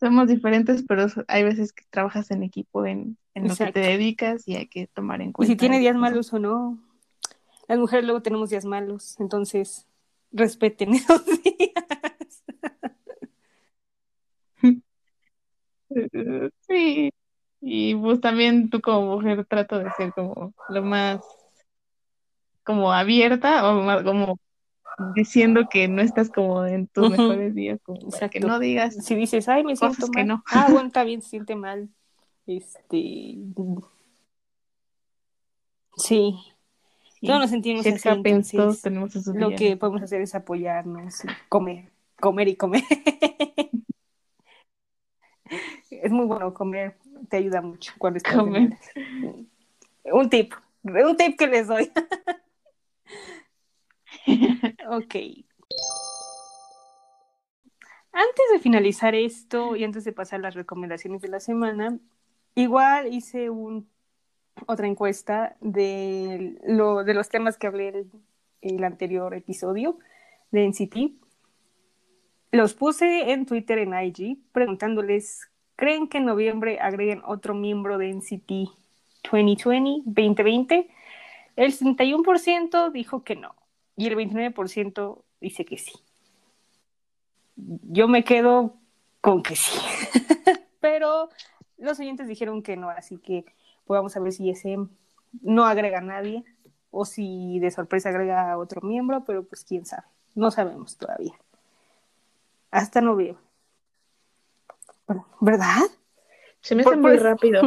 Somos diferentes, pero hay veces que trabajas en equipo en, en lo que te dedicas y hay que tomar en Y cuenta. si tiene días malos o no, las mujeres luego tenemos días malos, entonces respeten esos días. Sí, y pues también tú como mujer trato de ser como lo más como abierta o más como diciendo que no estás como en tus mejores días, como para que Exacto. no digas Si dices, ay, me siento que mal. no. Ah, bueno, está bien, se siente mal. Este. Sí, todos nos sentimos así, happens, todos entonces tenemos esos lo que podemos hacer es apoyarnos y comer, comer y comer. Es muy bueno comer, te ayuda mucho cuando estás Comer. Un tip, un tip que les doy. Ok. Antes de finalizar esto y antes de pasar las recomendaciones de la semana, igual hice un, otra encuesta de, lo, de los temas que hablé el, el anterior episodio de NCT. Los puse en Twitter, en IG, preguntándoles, ¿creen que en noviembre agreguen otro miembro de NCT 2020, 2020? El 61% dijo que no y el 29% dice que sí. Yo me quedo con que sí. Pero los oyentes dijeron que no, así que pues vamos a ver si ese no agrega a nadie o si de sorpresa agrega a otro miembro, pero pues quién sabe. No sabemos todavía. Hasta noviembre. ¿Verdad? Se me hace muy eso- rápido.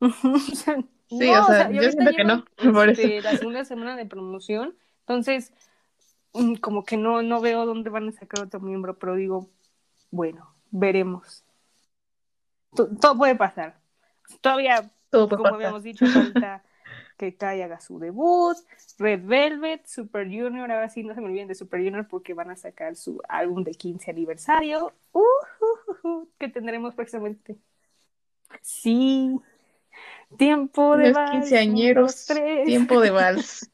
Sí, o sea, yo siento que no, por este, La segunda semana de promoción, entonces, mm, como que no, no veo dónde van a sacar otro miembro, pero digo, bueno, veremos. To- todo puede pasar. Todavía, Todo como habíamos dicho, falta que Kai haga su debut, Red Velvet, Super Junior, ahora sí no se me olviden de Super Junior porque van a sacar su álbum de 15 aniversario, uh, uh, uh, que tendremos próximamente. Sí, tiempo de Los vals, quinceañeros, tiempo de vals.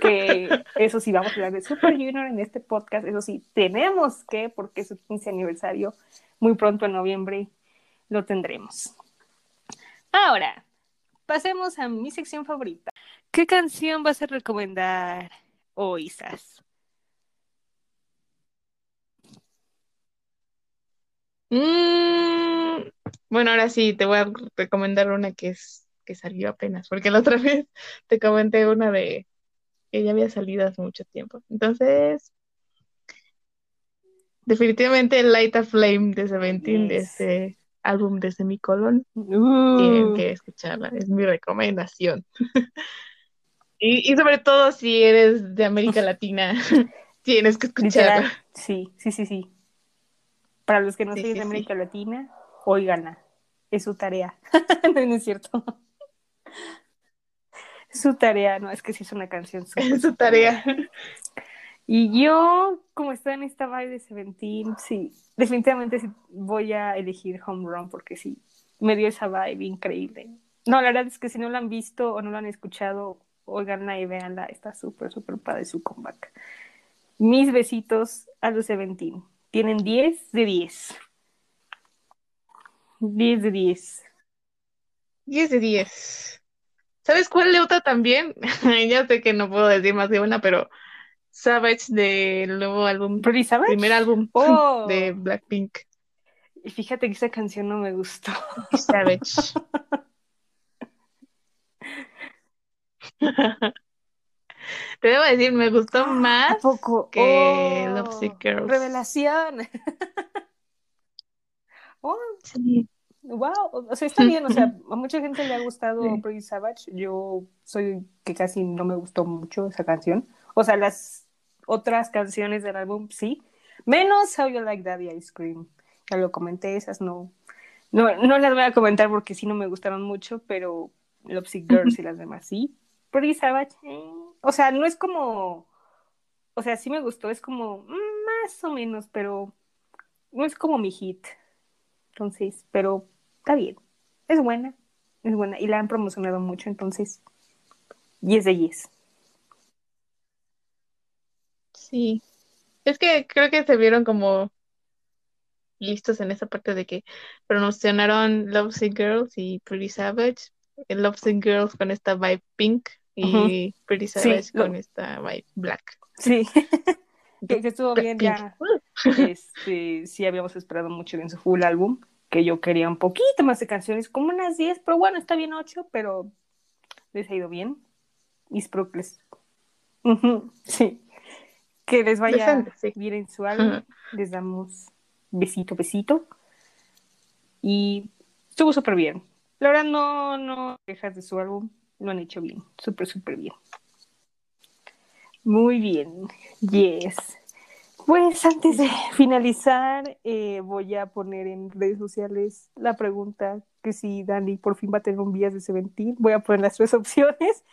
que eso sí, vamos a hablar de Super Junior en este podcast, eso sí, tenemos que, porque es su 15 aniversario, muy pronto en noviembre lo tendremos. Ahora, pasemos a mi sección favorita. ¿Qué canción vas a recomendar hoy, Sas? Mm, bueno, ahora sí, te voy a recomendar una que es que salió apenas, porque la otra vez te comenté una de que ya había salido hace mucho tiempo. Entonces, definitivamente Light a Flame de Seventeen, de este álbum de Semicolon, tienen Uh, que escucharla, es mi recomendación. Y, y sobre todo si eres de América Latina, tienes que escucharla. sí, sí, sí, sí. Para los que no Sí, sois sí, de sí. América Latina, óiganla. Es su tarea. no, no es cierto. Su tarea, no, es que sí es una canción súper, Es su tarea. Y yo, como estoy en esta vibe de Seventeen, sí, definitivamente voy a elegir Home Run porque sí, me dio esa vibe increíble. No, la verdad es que si no la han visto o no la han escuchado, óiganla y véanla, está súper, súper padre su comeback. Mis besitos a los Seventeen. Tienen 10 de 10. 10 de 10. 10 de 10. ¿Sabes cuál de otra también? Ya sé que no puedo decir más de una, pero Savage del nuevo álbum, ¿Pretty Savage? primer álbum Oh. de Blackpink. Y fíjate que esa canción no me gustó. Savage. Te debo decir, me gustó ¿A más poco? que Oh, Lovesick Girls. Revelación. oh, Sí. wow. O sea, está bien. O sea, a mucha gente le ha gustado Sí. Pretty Savage. Yo soy que casi no me gustó mucho esa canción. O sea, las otras canciones del álbum sí. Menos How You Like Daddy Ice Cream. Ya lo comenté, esas no. No, no las voy a comentar porque sí no me gustaron mucho, pero Lovesick Girls y las demás sí. Pretty Savage, eh, o sea, no es como. O sea, sí me gustó, es como mm, más o menos, pero no es como mi hit. Entonces, pero está bien. Es buena, es buena. Y la han promocionado mucho, entonces. 10 de 10. Sí. Es que creo que se vieron como listos en esa parte de que promocionaron Lovesick Girls y Pretty Savage. El Lovesick Girls con esta vibe pink y Pretty Savage con esta vibe black. Sí. que, que estuvo bien Pink. ya. Este, sí habíamos esperado mucho en su full álbum, que yo quería un poquito más de canciones, como unas 10, pero bueno, está bien 8, pero les ha ido bien. Y espero que les... Ujú, sí. Que les vaya sí. bien su álbum. Ujú. Les damos besito, besito. Y estuvo súper bien. La verdad no, no quejas de su álbum, lo han hecho bien, súper, súper bien. Muy bien, yes. Pues antes de finalizar, eh, voy a poner en redes sociales la pregunta que si Dani por fin va a tener un vías de Seventeen. Voy a poner las tres opciones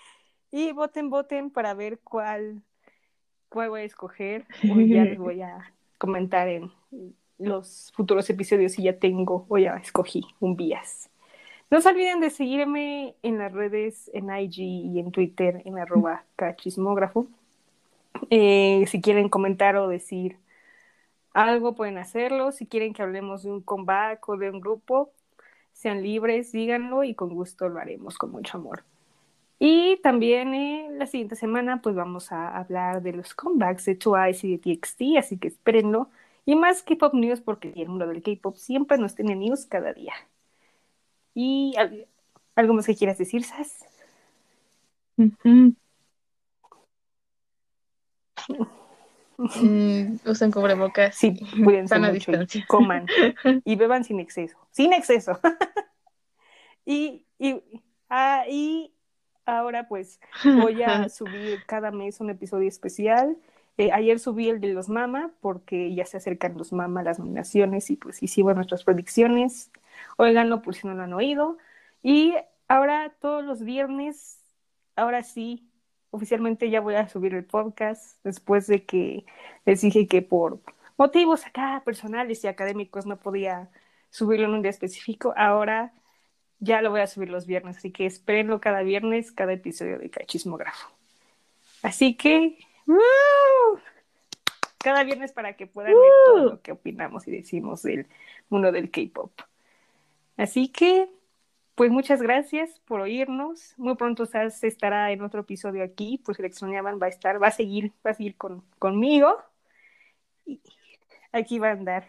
y voten, voten para ver cuál, cuál voy a escoger. O ya les voy a comentar en los futuros episodios si ya tengo o ya escogí un vías. No se olviden de seguirme en las redes, en IG y en Twitter, en arroba cachismógrafo. Eh, si quieren comentar o decir algo, pueden hacerlo. Si quieren que hablemos de un comeback o de un grupo, sean libres, díganlo y con gusto lo haremos con mucho amor. Y también eh, la siguiente semana pues vamos a hablar de los comebacks de Twice y de TXT, así que espérenlo. Y más K-Pop News porque el mundo del K-Pop siempre nos tiene news cada día. ¿Y al- algo más que quieras decir, Sas? Mm, usen cubrebocas. Sí, cuídense mucho y distancia. coman y beban sin exceso. Sin exceso. y, y, ah, y ahora pues voy a subir cada mes un episodio especial. Eh, ayer subí el de los Mama porque ya se acercan los Mama las nominaciones y pues hicimos nuestras predicciones. Óiganlo por si no lo han oído. Y ahora todos los viernes, ahora sí, oficialmente ya voy a subir el podcast después de que les dije que por motivos acá personales y académicos no podía subirlo en un día específico. Ahora ya lo voy a subir los viernes, así que espérenlo cada viernes, cada episodio de Cachismógrafo. Así que, cada viernes para que puedan ver todo lo que opinamos y decimos del mundo del K-pop. Así que, pues muchas gracias por oírnos. Muy pronto Sas estará en otro episodio aquí, por si le extrañaban, va a estar, va a seguir, va a seguir con, conmigo. Y aquí va a andar.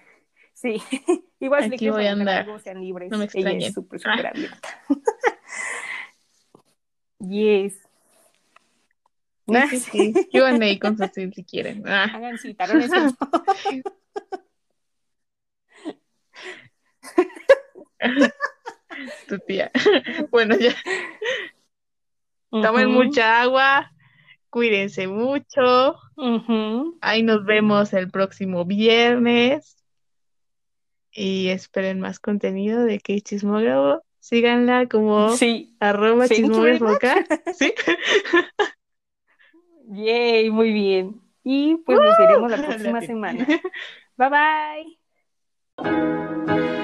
Sí, igual Aquí voy a andar. sean libres. No me Ella es súper, súper Ah. abierta. yes. Sí, sí, sí. Q&A con Cecil si quieren. Ah. Hagan cita, no. Tu tía. Bueno, ya. Tomen mucha agua. Cuídense mucho. ujú. Ahí nos vemos el próximo viernes. Y esperen más contenido de que Chismógrafo. Síganla como Sí, arroba chismógrafo acá. ¿Sí? yay, muy bien. Y pues nos veremos la próxima semana. Bye bye.